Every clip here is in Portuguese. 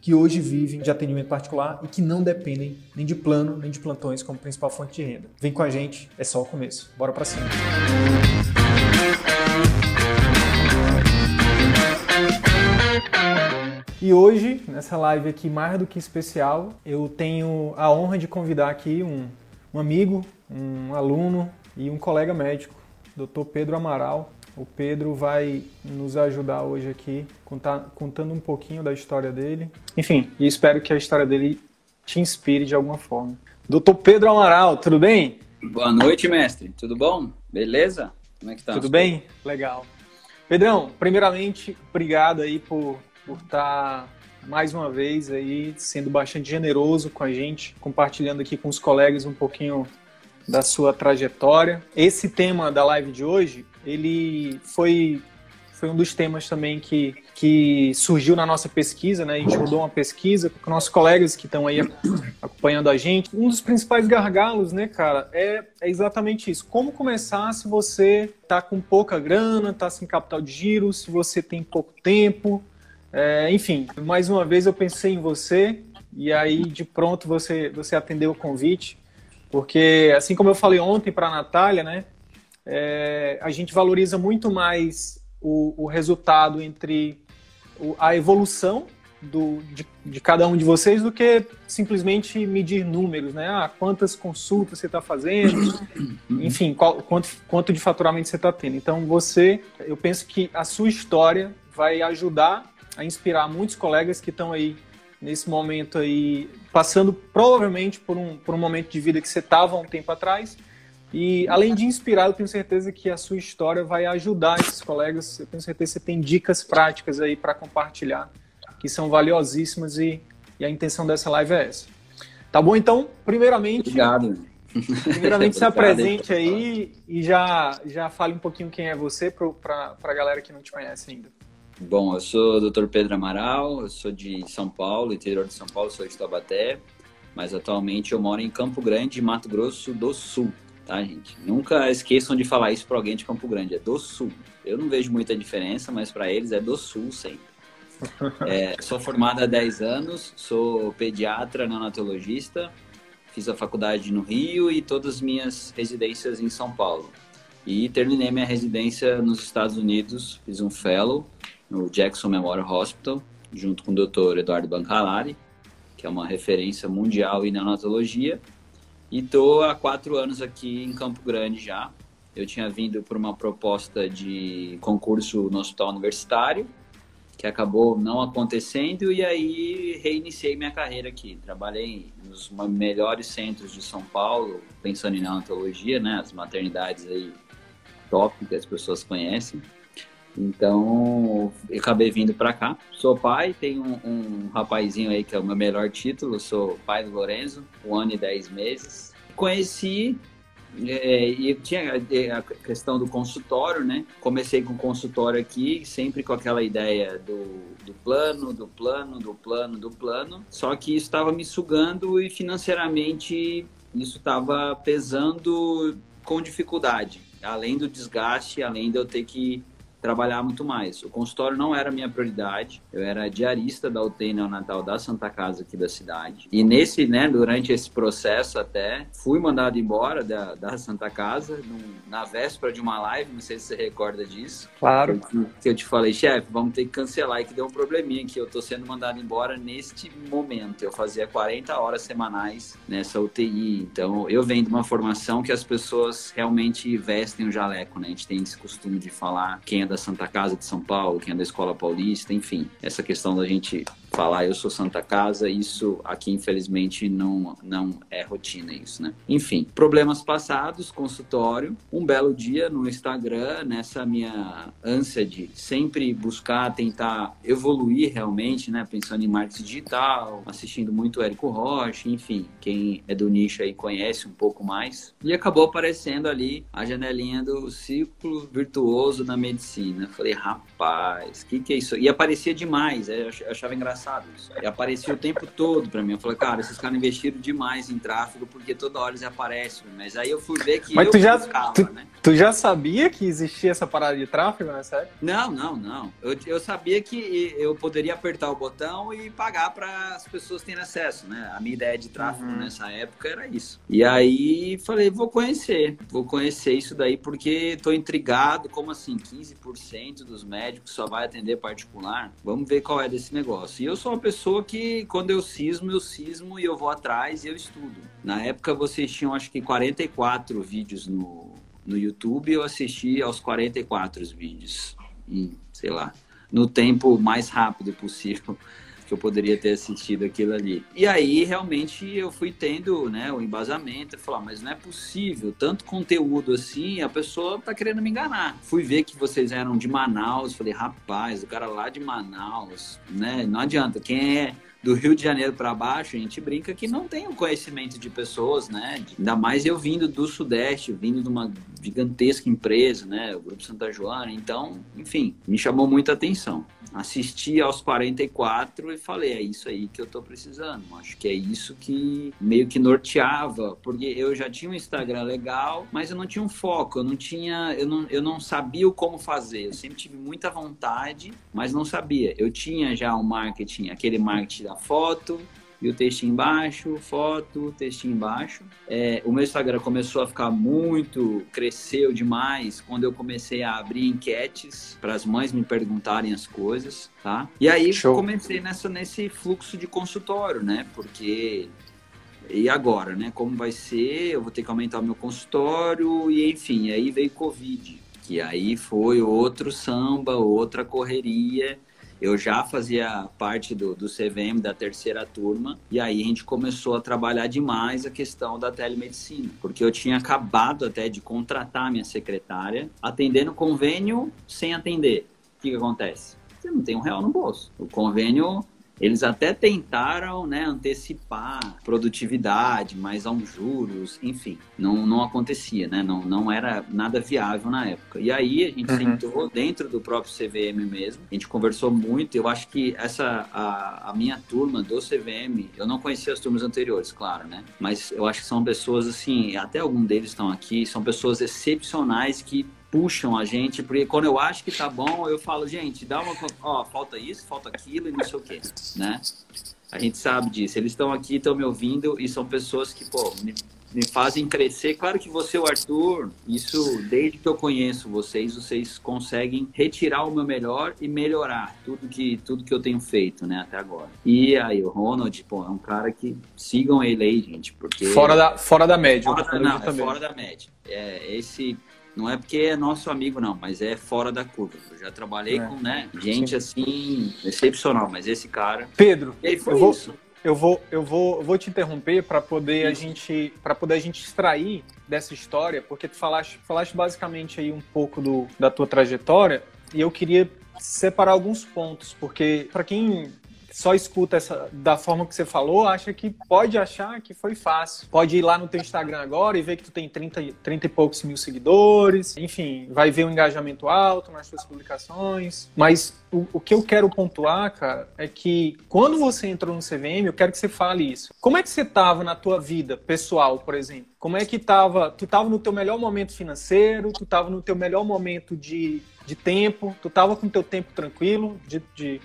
que hoje vivem de atendimento particular e que não dependem nem de plano nem de plantões como principal fonte de renda. Vem com a gente, é só o começo. Bora para cima. E hoje, nessa live aqui mais do que especial, eu tenho a honra de convidar aqui um, um amigo, um aluno e um colega médico, Dr. Pedro Amaral. O Pedro vai nos ajudar hoje aqui, contar, contando um pouquinho da história dele. Enfim, e espero que a história dele te inspire de alguma forma. Doutor Pedro Amaral, tudo bem? Boa noite, mestre. Tudo bom? Beleza? Como é que tá? Tudo bem? Legal. Pedrão, primeiramente, obrigado aí por por estar mais uma vez aí sendo bastante generoso com a gente, compartilhando aqui com os colegas um pouquinho da sua trajetória. Esse tema da live de hoje, ele foi foi um dos temas também que, que surgiu na nossa pesquisa, né? A gente rodou uma pesquisa com nossos colegas que estão aí acompanhando a gente. Um dos principais gargalos, né, cara, é, é exatamente isso. Como começar se você tá com pouca grana, tá sem capital de giro, se você tem pouco tempo, é, enfim, mais uma vez eu pensei em você e aí de pronto você, você atendeu o convite, porque assim como eu falei ontem para a Natália, né, é, a gente valoriza muito mais o, o resultado entre o, a evolução do, de, de, cada um de vocês do que simplesmente medir números, né? Ah, quantas consultas você está fazendo, enfim, qual, quanto, quanto de faturamento você está tendo. Então, você, eu penso que a sua história vai ajudar a inspirar muitos colegas que estão aí nesse momento aí, passando provavelmente por um, por um momento de vida que você estava um tempo atrás. E além de inspirar, eu tenho certeza que a sua história vai ajudar esses colegas. Eu tenho certeza que você tem dicas práticas aí para compartilhar, que são valiosíssimas e, e, a intenção dessa live é essa. Tá bom? Então, primeiramente. Obrigado. Primeiramente, se apresente aí e já, já fale um pouquinho quem é você para a galera que não te conhece ainda. Bom, eu sou o Dr. Pedro Amaral, eu sou de São Paulo, interior de São Paulo, sou de Taubaté, mas atualmente eu moro em Campo Grande, Mato Grosso do Sul, tá, gente? Nunca esqueçam de falar isso para alguém de Campo Grande, é do Sul. Eu não vejo muita diferença, mas para eles é do Sul sempre. É, sou formado há 10 anos, sou pediatra, neonatologista, fiz a faculdade no Rio e todas as minhas residências em São Paulo. E terminei minha residência nos Estados Unidos, fiz um fellow no Jackson Memorial Hospital, junto com o Dr. Eduardo Bancalari, que é uma referência mundial em neonatologia. E estou há quatro anos aqui em Campo Grande já. Eu tinha vindo por uma proposta de concurso no hospital universitário, que acabou não acontecendo, e aí reiniciei minha carreira aqui. Trabalhei nos melhores centros de São Paulo, pensando em neonatologia, né? As maternidades aí top que as pessoas conhecem. Então, eu acabei vindo para cá. Sou pai, tenho um, um, rapazinho aí que é o meu melhor título, sou pai do Lorenzo, um ano e dez meses. Conheci é, e tinha é, a questão do consultório, né? Comecei com o consultório aqui, sempre com aquela ideia do, do plano, do plano, do plano, do plano. Só que isso estava me sugando e financeiramente isso estava pesando com dificuldade. Além do desgaste, além de eu ter que trabalhar muito mais. O consultório não era minha prioridade. Eu era diarista da UTI neonatal da Santa Casa aqui da cidade. E nesse, né, durante esse processo até, fui mandado embora da, da Santa Casa num, na véspera de uma live, não sei se você recorda disso. Claro. Que, que eu te falei, chefe, vamos ter que cancelar e que deu um probleminha que eu tô sendo mandado embora neste momento. Eu fazia 40 horas semanais nessa UTI. Então, eu venho de uma formação que as pessoas realmente vestem o jaleco, né? A gente tem esse costume de falar quem é da Santa Casa de São Paulo, quem é da Escola Paulista, enfim, essa questão da gente falar eu sou Santa Casa, isso aqui infelizmente não, não é rotina isso, né? Enfim, problemas passados, consultório, um belo dia no Instagram, nessa minha ânsia de sempre buscar, tentar evoluir realmente, né? Pensando em marketing digital, assistindo muito Érico Rocha, enfim, quem é do nicho aí conhece um pouco mais. E acabou aparecendo ali a janelinha do ciclo virtuoso da medicina. Falei, rapaz, o que, que é isso? E aparecia demais, eu achava engraçado isso. E aparecia o tempo todo para mim. Eu falei, cara, esses caras investiram demais em tráfego porque toda hora eles aparecem. Mas aí eu fui ver que Mas eu tu já, buscava, tu, né? tu já sabia que existia essa parada de tráfego, né? Sério? Não, não, não. Eu, eu sabia que eu poderia apertar o botão e pagar para as pessoas terem acesso, né? A minha ideia de tráfego Uhum. nessa época era isso. E aí falei, vou conhecer, vou conhecer isso daí porque tô intrigado, como assim, 15% dos médicos só vai atender particular? Vamos ver qual é desse negócio. E eu sou uma pessoa que quando eu cismo, eu cismo e eu vou atrás e eu estudo. Na época vocês tinham acho que 44 vídeos no, no YouTube, eu assisti aos 44 vídeos. Em, sei lá, no tempo mais rápido possível que eu poderia ter assistido aquilo ali. E aí, realmente, eu fui tendo né, o embasamento, falar, mas não é possível, tanto conteúdo assim, a pessoa tá querendo me enganar. Fui ver que vocês eram de Manaus, falei, rapaz, o cara lá de Manaus, né? Não adianta, quem é do Rio de Janeiro para baixo, a gente brinca que não tem o conhecimento de pessoas, né? Ainda mais eu vindo do Sudeste, vindo de uma gigantesca empresa, né? O Grupo Santa Joana. Então, enfim, me chamou muita atenção. Assisti aos 44 e falei, é isso aí que eu tô precisando. Acho que é isso que meio que norteava, porque eu já tinha um Instagram legal, mas eu não tinha um foco, eu não tinha, eu não, eu não sabia o como fazer. Eu sempre tive muita vontade, mas não sabia. Eu tinha já o marketing, aquele marketing da foto, e o textinho embaixo, foto, textinho embaixo. É, o meu Instagram começou a ficar muito, cresceu demais quando eu comecei a abrir enquetes para as mães me perguntarem as coisas, tá? E aí Show. comecei nessa, nesse fluxo de consultório, né? Porque e agora, né? Como vai ser? Eu vou ter que aumentar o meu consultório e enfim, aí veio Covid, que aí foi outro samba, outra correria. Eu já fazia parte do, do CVM da terceira turma e aí a gente começou a trabalhar demais a questão da telemedicina, porque eu tinha acabado até de contratar minha secretária, atendendo convênio sem atender. O que, que acontece? Você não tem um real no bolso. O convênio eles até tentaram né, antecipar produtividade, mas a uns juros, enfim, não, não acontecia, né? Não, não era nada viável na época. E aí a gente Uhum. sentou dentro do próprio CVM mesmo, a gente conversou muito. Eu acho que essa a, a minha turma do CVM, eu não conhecia as turmas anteriores, claro, né? Mas eu acho que são pessoas assim, até algum deles estão aqui, são pessoas excepcionais que puxam a gente, porque quando eu acho que tá bom, eu falo, gente, dá uma, ó, falta isso, falta aquilo e não sei o quê, né? A gente sabe disso. Eles estão aqui, estão me ouvindo e são pessoas que, pô, me, me fazem crescer. Claro que você, o Arthur, isso desde que eu conheço vocês, vocês conseguem retirar o meu melhor e melhorar tudo que tudo que eu tenho feito, né, até agora. E aí o Ronald, pô, é um cara que sigam ele aí, gente, porque Fora da, fora da média. fora não, é fora da média. É, esse não é porque é nosso amigo, não, mas é fora da curva. Eu já trabalhei É. com né, gente assim, excepcional, mas esse cara. Pedro, E aí foi Eu vou- isso. eu vou, eu vou, eu vou te interromper para poder a gente, para poder a gente extrair dessa história, porque tu falaste, falaste basicamente aí um pouco do, da tua trajetória e eu queria separar alguns pontos, porque para quem só escuta essa da forma que você falou, acha que pode achar que foi fácil. Pode ir lá no teu Instagram agora e ver que tu tem 30, e- 30 e poucos mil seguidores, enfim, vai ver um engajamento alto nas suas publicações. Mas o, o que eu quero pontuar, cara, é que quando você entrou no CVM, eu quero que você fale isso. Como é que você tava na tua vida pessoal, por exemplo? Como é que tava? Tu tava no teu melhor momento financeiro, tu tava no teu melhor momento de, de tempo, tu tava com teu tempo tranquilo de, de,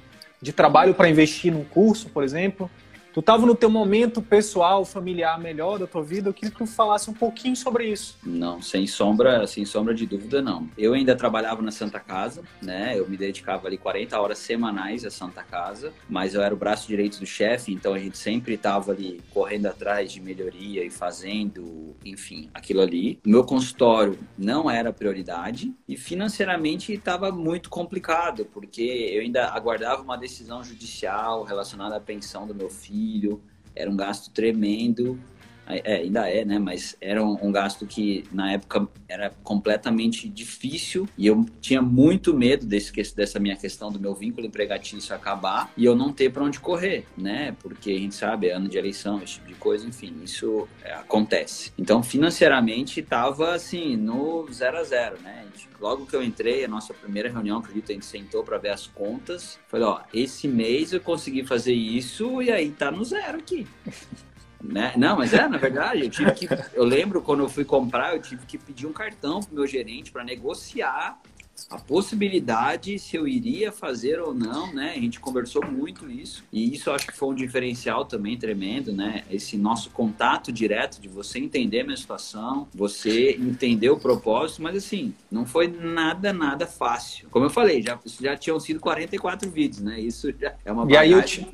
de trabalho para investir num curso, por exemplo. Tu estava no teu momento pessoal, familiar melhor da tua vida, eu queria que tu falasse um pouquinho sobre isso. Não, sem sombra, sem sombra de dúvida, não. Eu ainda trabalhava na Santa Casa, né? Eu me dedicava ali 40 horas semanais à Santa Casa, mas eu era o braço direito do chefe, então a gente sempre estava ali correndo atrás de melhoria e fazendo, enfim, aquilo ali. Meu consultório não era prioridade e financeiramente estava muito complicado, porque eu ainda aguardava uma decisão judicial relacionada à pensão do meu filho era um gasto tremendo. É, ainda é, né? Mas era um, um, gasto que na época era completamente difícil e eu tinha muito medo desse, dessa minha questão do meu vínculo empregatício acabar e eu não ter para onde correr, né? Porque a gente sabe, é ano de eleição, esse tipo de coisa, enfim, isso é, acontece. Então, financeiramente, estava assim, no zero a zero, né? Logo que eu entrei, a nossa primeira reunião, acredito, a gente sentou para ver as contas. Falei, ó, esse mês eu consegui fazer isso e aí tá no zero aqui. Né? Não, mas é, na verdade, eu tive que. Eu lembro quando eu fui comprar, eu tive que pedir um cartão pro meu gerente para negociar a possibilidade se eu iria fazer ou não, né? A gente conversou muito isso e isso acho que foi um diferencial também tremendo, né? Esse nosso contato direto de você entender a minha situação, você entender o propósito, mas assim, não foi nada, nada fácil. Como eu falei, já, já tinham sido 44 vídeos, né? Isso já é uma bagagem. E aí, eu te,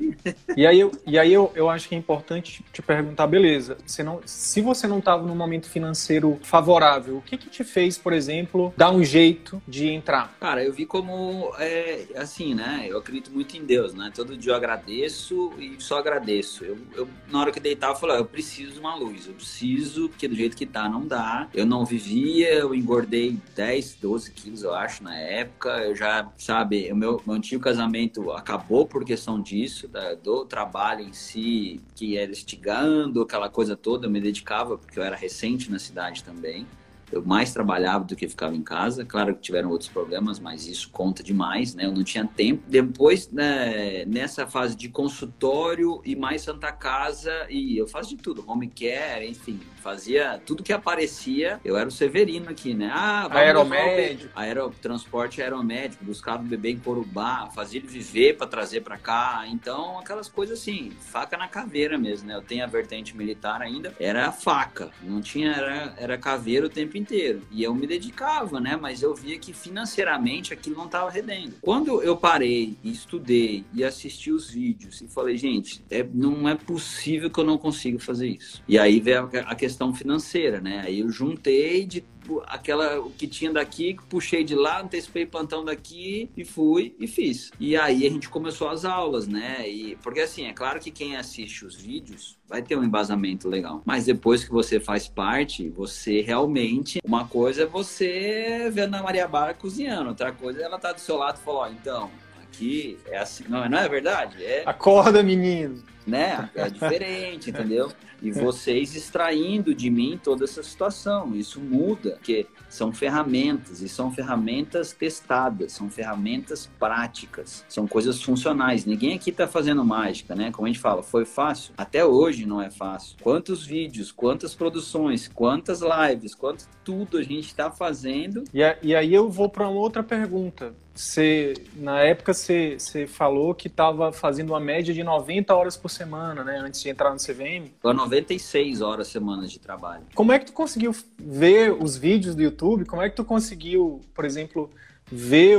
e aí, eu, e aí eu, eu acho que é importante te perguntar, beleza, você não, se você não estava num momento financeiro favorável, o que que te fez, por exemplo, dar um jeito de entrar? Cara, eu vi como, é, assim, né? Eu acredito muito em Deus, né? Todo dia eu agradeço e só agradeço. Eu, eu na hora que eu deitava, eu falei, eu preciso de uma luz, eu preciso, porque do jeito que tá, não dá. Eu não vivia, eu engordei 10, 12 quilos, eu acho, na época. Eu já, sabe, o meu, meu antigo casamento acabou por questão disso, da, do trabalho em si, que era estigando, aquela coisa toda. Eu me dedicava, porque eu era recente na cidade também. Eu mais trabalhava do que ficava em casa. Claro que tiveram outros problemas, mas isso conta demais, né? Eu não tinha tempo. Depois, né, nessa fase de consultório e mais Santa Casa, e eu faço de tudo, home care, enfim, fazia tudo que aparecia. Eu era o Severino aqui, né? Ah, aeromédico. Aerotransporte aeromédico, buscava o bebê em Corubá, fazia ele viver para trazer para cá. Então, aquelas coisas assim, faca na caveira mesmo, né? Eu tenho a vertente militar ainda, era faca, não tinha, era, era caveira o tempo inteiro. E eu me dedicava, né? Mas eu via que financeiramente aquilo não estava rendendo. Quando eu parei e estudei e assisti os vídeos e falei, gente, é, não é possível que eu não consiga fazer isso. E aí veio a, a questão financeira, né? Aí eu juntei de aquela o que tinha daqui, puxei de lá, antecipei plantão daqui e fui e fiz. E aí a gente começou as aulas, né? E porque assim, é claro que quem assiste os vídeos vai ter um embasamento legal, mas depois que você faz parte, você realmente uma coisa é você vendo a Maria Bara cozinhando, outra coisa é ela tá do seu lado e falar, ó, então, aqui é assim, não, não é verdade? É Acorda, menino né? É diferente, entendeu? E vocês extraindo de mim toda essa situação. Isso muda, porque são ferramentas, e são ferramentas testadas, são ferramentas práticas, são coisas funcionais. Ninguém aqui está fazendo mágica, né? Como a gente fala, foi fácil? Até hoje não é fácil. Quantos vídeos, quantas produções, quantas lives, quanto tudo a gente está fazendo. E, e aí eu vou para uma outra pergunta. Você, na época você, você falou que estava fazendo uma média de 90 horas por semana, né? Antes de entrar no CVM. Foi 96 horas semanas de trabalho. Como é que tu conseguiu ver os vídeos do YouTube? Como é que tu conseguiu, por exemplo, ver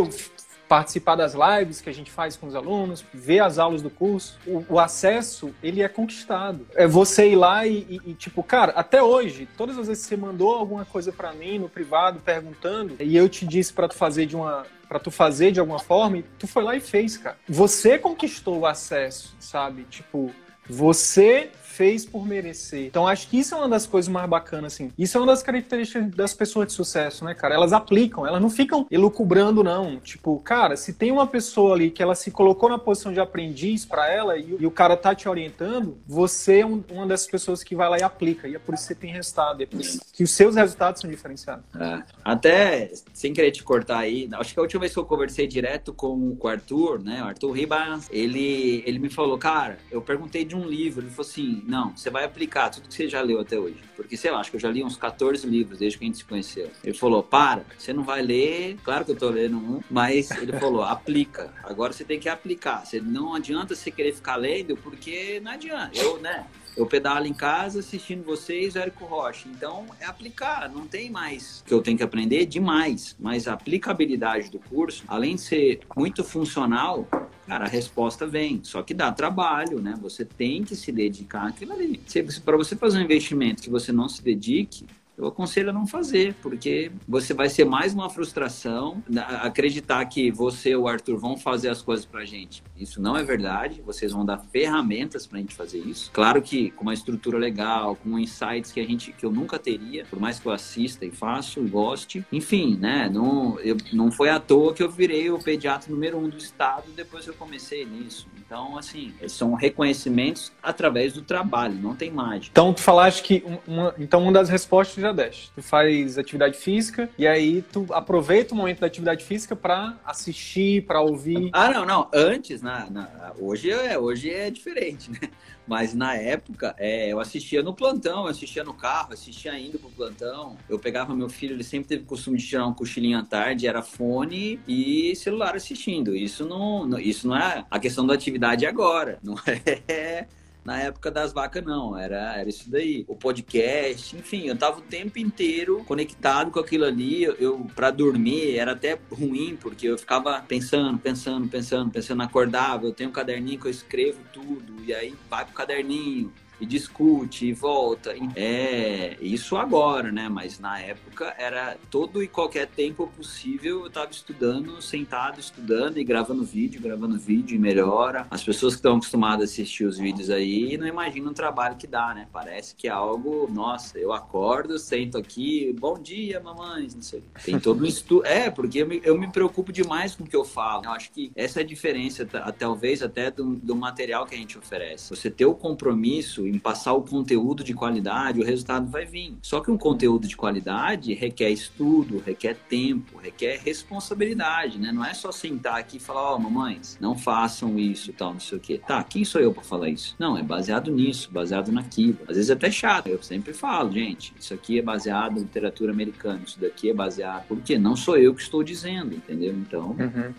participar das lives que a gente faz com os alunos, ver as aulas do curso, o, o acesso, ele é conquistado. É você ir lá e, e, e, tipo, cara, até hoje, todas as vezes que você mandou alguma coisa para mim no privado, perguntando, e eu te disse para tu fazer de uma para tu fazer de alguma forma, e tu foi lá e fez, cara. Você conquistou o acesso, sabe? Tipo, você fez por merecer. Então acho que isso é uma das coisas mais bacanas, assim. Isso é uma das características das pessoas de sucesso, né, cara? Elas aplicam, elas não ficam elucubrando, não. Tipo, cara, se tem uma pessoa ali que ela se colocou na posição de aprendiz para ela e, e, o cara tá te orientando, você é um, uma dessas pessoas que vai lá e aplica. E é por isso que você tem resultado. É por isso que os seus resultados são diferenciados. É. Até, sem querer te cortar aí, acho que a última vez que eu conversei direto com o Arthur, né, o Arthur Ribas, ele, ele me falou, cara, eu perguntei de um livro, ele falou assim, não, você vai aplicar tudo que você já leu até hoje. Porque, sei lá, acho que eu já li uns 14 livros desde que a gente se conheceu. Ele falou, para, você não vai ler, claro que eu tô lendo um, mas ele falou, aplica. Agora você tem que aplicar. Você, não adianta você querer ficar lendo, porque não adianta. Eu, né, eu pedalo em casa assistindo vocês, Érico Rocha. Então, é aplicar, não tem mais que eu tenho que aprender demais. Mas a aplicabilidade do curso, além de ser muito funcional, cara, a resposta vem. Só que dá trabalho, né? Você tem que se dedicar àquilo ali. Para você fazer um investimento que você não se dedique, eu aconselho a não fazer, porque você vai ser mais uma frustração. Acreditar que você e o Arthur vão fazer as coisas pra gente. Isso não é verdade. Vocês vão dar ferramentas pra gente fazer isso. Claro que com uma estrutura legal, com insights que a gente que eu nunca teria, por mais que eu assista e faço e goste. Enfim, né? Não, eu, não foi à toa que eu virei o pediatra número um do estado depois que eu comecei nisso. Então, assim, são reconhecimentos através do trabalho, não tem mágica. Então, tu falaste que uma, então uma das respostas já deste. Tu faz atividade física e aí tu aproveita o momento da atividade física para assistir, para ouvir. Ah, não, não. Antes, na, na, hoje, é, hoje é diferente, né? Mas na época, é, eu assistia no plantão, eu assistia no carro, assistia indo pro plantão. Eu pegava meu filho, ele sempre teve o costume de tirar um cochilinho à tarde, era fone e celular assistindo. Isso não, isso não é a questão da atividade agora. Não é na época das vacas, não. Era, era isso daí. O podcast, enfim, eu tava o tempo inteiro conectado com aquilo ali. Eu, eu para dormir, era até ruim, porque eu ficava pensando, pensando, pensando, pensando, acordava. Eu tenho um caderninho que eu escrevo tudo, e aí vai pro caderninho e discute e volta. É isso agora, né? Mas na época era todo e qualquer tempo possível eu estava estudando, sentado estudando e gravando vídeo, gravando vídeo e melhora. As pessoas que estão acostumadas a assistir os vídeos aí não imaginam o trabalho que dá, né? Parece que é algo, nossa, eu acordo, sento aqui, bom dia, mamães, não sei. Tem todo um estudo. É, porque eu me, eu me preocupo demais com o que eu falo. Eu acho que essa é a diferença, talvez até do, do material que a gente oferece. Você ter o compromisso em passar o conteúdo de qualidade, o resultado vai vir. Só que um conteúdo de qualidade requer estudo, requer tempo, requer responsabilidade, né? Não é só sentar aqui e falar, ó, oh, mamães, não façam isso e tal, não sei o quê. Tá, quem sou eu para falar isso? Não, é baseado nisso, baseado naquilo. Às vezes é até chato, eu sempre falo, gente, isso aqui é baseado em literatura americana, isso daqui é baseado. Porque não sou eu que estou dizendo, entendeu? Então. Uhum.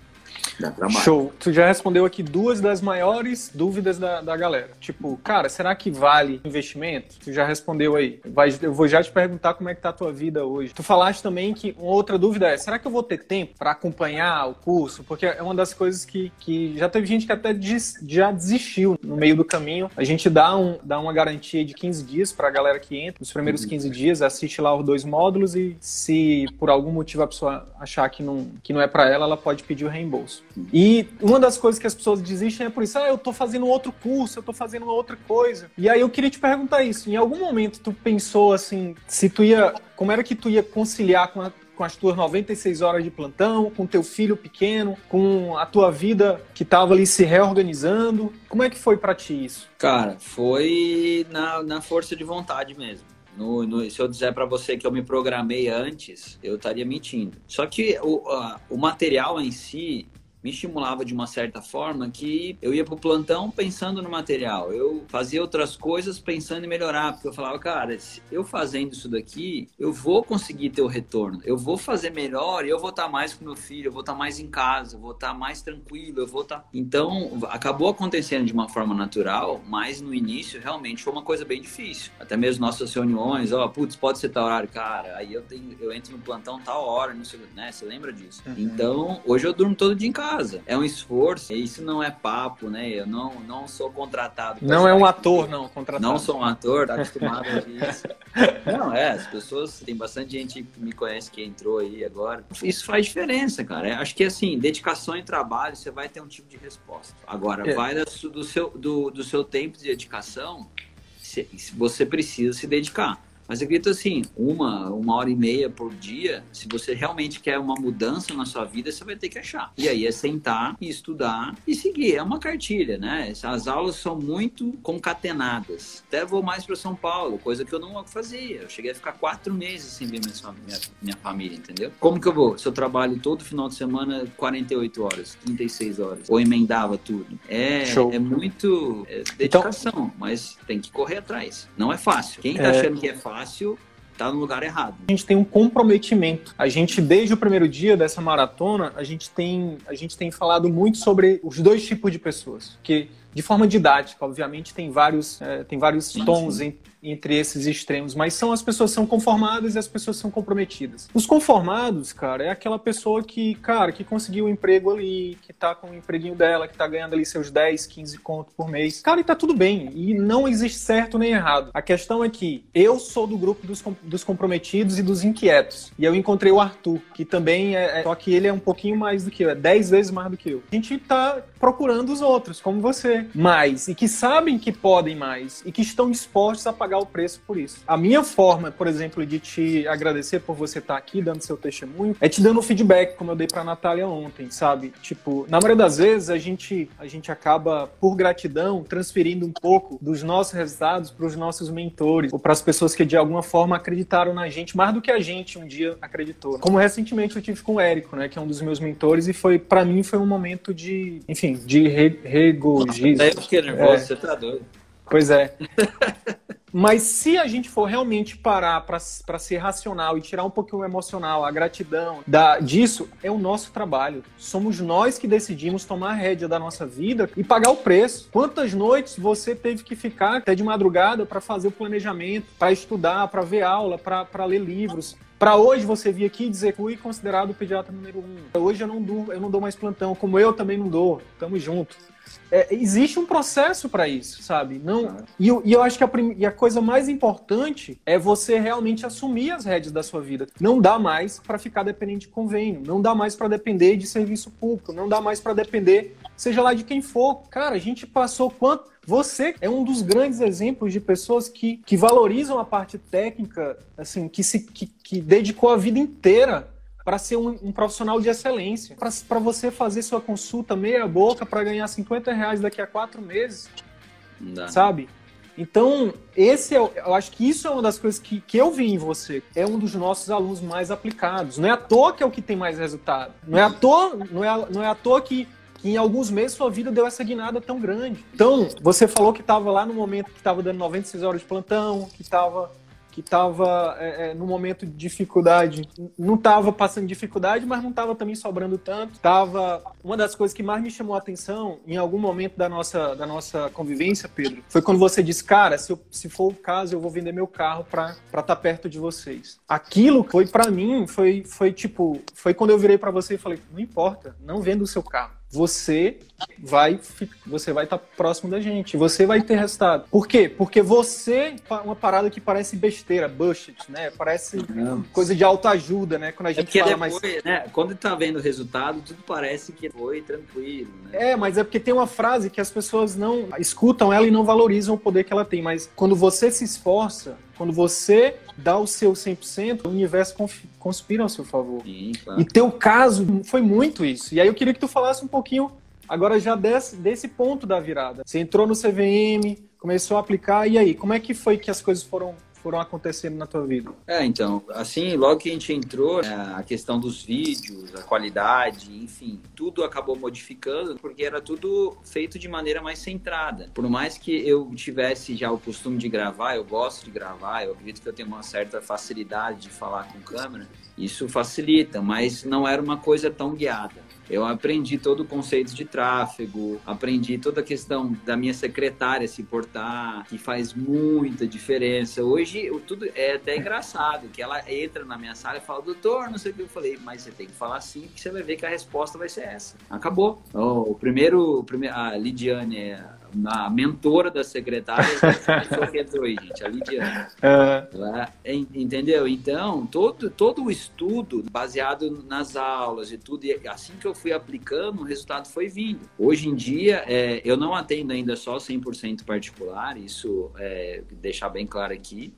Show. Tu já respondeu aqui duas das maiores dúvidas da, da galera. Tipo, cara, será que vale investimento? Tu já respondeu aí. Vai, eu vou já te perguntar como é que tá a tua vida hoje. Tu falaste também que uma outra dúvida é, será que eu vou ter tempo para acompanhar o curso? Porque é uma das coisas que, que já teve gente que até des, já desistiu no meio do caminho. A gente dá, um, dá uma garantia de 15 dias pra galera que entra. Nos primeiros 15 uhum. dias, assiste lá os dois módulos e se por algum motivo a pessoa achar que não, que não é para ela, ela pode pedir o reembolso. E uma das coisas que as pessoas desistem é por isso, ah, eu tô fazendo outro curso, eu tô fazendo outra coisa. E aí eu queria te perguntar isso, em algum momento tu pensou assim, se tu ia, como era que tu ia conciliar com a, com as tuas 96 horas de plantão, com teu filho pequeno, com a tua vida que estava ali se reorganizando. Como é que foi para ti isso? Cara, foi na, na força de vontade mesmo. No, no, se eu disser para você que eu me programei antes, eu estaria mentindo. Só que o, a, o material em si, me estimulava de uma certa forma que eu ia pro plantão pensando no material. Eu fazia outras coisas pensando em melhorar, porque eu falava, cara, eu fazendo isso daqui, eu vou conseguir ter o retorno. Eu vou fazer melhor e eu vou estar mais com meu filho, eu vou estar mais em casa, eu vou estar mais tranquilo, eu vou estar. Então, acabou acontecendo de uma forma natural, mas no início realmente foi uma coisa bem difícil. Até mesmo nossas reuniões, ó, putz, pode ser tal horário, cara, aí eu tenho, eu entro no plantão tal hora, não sei, né? Você lembra disso? Uhum. Então, hoje eu durmo todo dia em casa casa. É um esforço, isso não é papo, né? Eu não, não sou contratado. Não é um ator, não, contratado. Não sou um ator, tá acostumado a isso. não, é, as pessoas, tem bastante gente que me conhece que entrou aí agora. Isso faz diferença, cara. É, acho que assim, dedicação e trabalho, você vai ter um tipo de resposta. Agora, é. vai do seu, do, do seu tempo de dedicação, você precisa se dedicar. Mas eu acredito assim, uma, uma hora e meia por dia, se você realmente quer uma mudança na sua vida, você vai ter que achar. E aí é sentar e estudar e seguir. É uma cartilha, né? As aulas são muito concatenadas. Até vou mais para São Paulo, coisa que eu não fazia. Eu cheguei a ficar quatro meses sem ver minha, minha, minha família, entendeu? Como que eu vou? Se eu trabalho todo final de semana, 48 horas, 36 horas, ou emendava tudo. É, é muito é dedicação, então, mas tem que correr atrás. Não é fácil. Quem tá é... achando que é fácil, tá no lugar errado. A gente tem um comprometimento. A gente, desde o primeiro dia dessa maratona, a gente tem, a gente tem falado muito sobre os dois tipos de pessoas. Que, de forma didática, obviamente, tem vários, é, tem vários tons sim entre esses extremos, mas são as pessoas que são conformadas e as pessoas são comprometidas. Os conformados, cara, é aquela pessoa que, cara, que conseguiu um emprego ali, que tá com o empreguinho dela, que tá ganhando ali seus 10, 15 contos por mês. Cara, e tá tudo bem. E não existe certo nem errado. A questão é que eu sou do grupo dos, dos comprometidos e dos inquietos. E eu encontrei o Arthur, que também é, é. Só que ele é um pouquinho mais do que eu, é 10 vezes mais do que eu. A gente tá procurando os outros, como você, mais, e que sabem que podem mais, e que estão dispostos a pagar o preço por isso. A minha forma, por exemplo, de te agradecer por você estar aqui dando seu testemunho é te dando feedback, como eu dei pra Natália ontem, sabe? Tipo, na maioria das vezes a gente, a gente acaba, por gratidão, transferindo um pouco dos nossos resultados para os nossos mentores ou para as pessoas que de alguma forma acreditaram na gente mais do que a gente um dia acreditou. Como recentemente eu tive com o Érico, né, que é um dos meus mentores e foi para mim foi um momento de, enfim, de re regozijo. É, eu fiquei nervoso, é. você tá doido. Pois é. Mas se a gente for realmente parar para ser racional e tirar um pouquinho o emocional, a gratidão da, disso, é o nosso trabalho. Somos nós que decidimos tomar a rédea da nossa vida e pagar o preço. Quantas noites você teve que ficar até de madrugada para fazer o planejamento, para estudar, para ver aula, para ler livros? Para hoje você vir aqui e dizer fui considerado o pediatra número um. Hoje eu não dou, eu não dou mais plantão, como eu também não dou. Tamo junto é, existe um processo para isso, sabe? Não, e, eu, e eu acho que a, e a coisa mais importante é você realmente assumir as rédeas da sua vida. Não dá mais para ficar dependente de convênio, não dá mais para depender de serviço público, não dá mais para depender, seja lá de quem for. Cara, a gente passou quanto. Você é um dos grandes exemplos de pessoas que, que valorizam a parte técnica, assim, que se que, que dedicou a vida inteira para ser um, um, profissional de excelência. Para você fazer sua consulta meia boca para ganhar 50 reais daqui a quatro meses. Sabe? Então, esse é, eu acho que isso é uma das coisas que, que eu vi em você. É um dos nossos alunos mais aplicados. Não é à toa que é o que tem mais resultado. Não é à toa, não é, não é à toa que, que em alguns meses sua vida deu essa guinada tão grande. Então, você falou que estava lá no momento que estava dando 96 horas de plantão, que estava que estava é, é, no momento de dificuldade, não estava passando dificuldade, mas não estava também sobrando tanto. Tava uma das coisas que mais me chamou a atenção em algum momento da nossa, da nossa convivência, Pedro, foi quando você disse, cara, se, eu, se for o caso, eu vou vender meu carro para estar tá perto de vocês. Aquilo foi para mim, foi, foi tipo, foi quando eu virei para você e falei, não importa, não venda o seu carro você vai você vai estar tá próximo da gente, você vai ter resultado. Por quê? Porque você uma parada que parece besteira, budget, né? Parece Não. coisa de autoajuda, né? Quando a é gente é fala depois, mais né? Quando tá vendo o resultado, tudo parece que foi tranquilo, né? É, mas é porque tem uma frase que as pessoas não escutam ela e não valorizam o poder que ela tem, mas quando você se esforça, quando você dá o seu 100%, o universo conspira ao seu favor. Sim, claro. E teu caso foi muito isso. E aí eu queria que tu falasse um pouquinho agora já desse, desse ponto da virada. Você entrou no CVM, começou a aplicar, e aí, como é que foi que as coisas foram foram acontecendo na tua vida? É, então, assim, logo que a gente entrou, né, a questão dos vídeos, a qualidade, enfim, tudo acabou modificando porque era tudo feito de maneira mais centrada. Por mais que eu tivesse já o costume de gravar, eu gosto de gravar, eu acredito que eu tenho uma certa facilidade de falar com câmera, isso facilita, mas não era uma coisa tão guiada. Eu aprendi todo o conceito de tráfego, aprendi toda a questão da minha secretária se portar, que faz muita diferença. Hoje, tudo é até engraçado, que ela entra na minha sala e fala, doutor, não sei o que eu falei, mas você tem que falar assim, que você vai ver que a resposta vai ser essa. Acabou. Oh, o primeiro, a Lidiane é a mentora da secretária, pessoa que entrou aí, gente, a Lidiane. Uhum. entendeu? Então, todo, todo o estudo baseado nas aulas e tudo, e assim que eu fui aplicando, o resultado foi vindo. Hoje em dia, é, eu não atendo ainda só 100% particular, isso é, deixar bem claro aqui.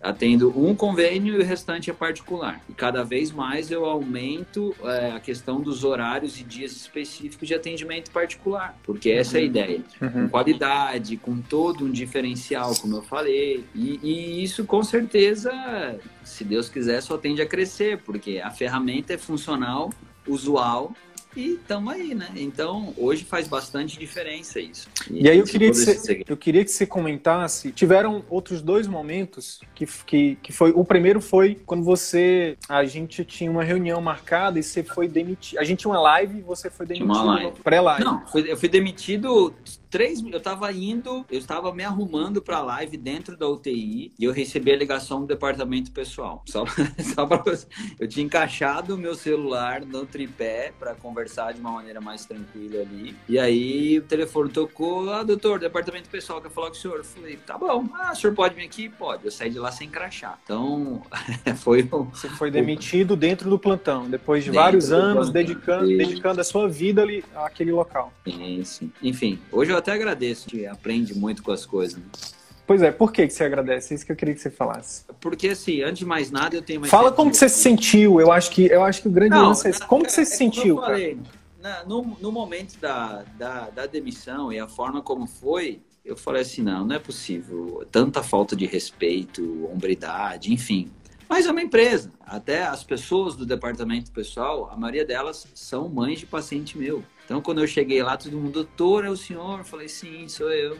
Atendo um convênio e o restante é particular. E cada vez mais eu aumento é, a questão dos horários e dias específicos de atendimento particular, porque essa é a uhum. ideia. Uhum. Com qualidade, com todo um diferencial, como eu falei. E, e isso, com certeza, se Deus quiser, só tende a crescer, porque a ferramenta é funcional, usual e estamos aí, né? Então, hoje faz bastante diferença isso. E, e aí eu queria, que você, eu queria que você comentasse, tiveram outros dois momentos que, que, que foi, o primeiro foi quando você, a gente tinha uma reunião marcada e você foi demitido, a gente tinha uma live e você foi demitido pré-live. Não, eu fui demitido três, eu estava indo, eu estava me arrumando para a live dentro da UTI e eu recebi a ligação do departamento pessoal. Só, só para eu tinha encaixado o meu celular no tripé para conversar de uma maneira mais tranquila ali. E aí o telefone tocou, ah, doutor, departamento pessoal quer falar com o senhor. Eu falei, tá bom, ah, o senhor pode vir aqui? Pode. Eu saí de lá sem crachá. Então, foi um... Você foi demitido dentro do plantão, depois de vários anos dedicando, dedicando a sua vida ali àquele local. Sim, sim. Enfim, hoje eu até agradeço, que aprende muito com as coisas. Né? Pois é, por que, que você agradece? É isso que eu queria que você falasse. Porque, assim, antes de mais nada, eu tenho... Fala como que você se sentiu. Eu acho que, eu acho que o grande lance é esse. Como que você é, se sentiu, eu falei, na, no, no momento da, da, da demissão e a forma como foi, eu falei assim, não, não é possível. Tanta falta de respeito, hombridade, enfim. Mas é uma empresa. Até as pessoas do departamento pessoal, a maioria delas são mães de paciente meu. Então, quando eu cheguei lá, todo mundo, doutor, é o senhor? Eu falei, sim, sou eu.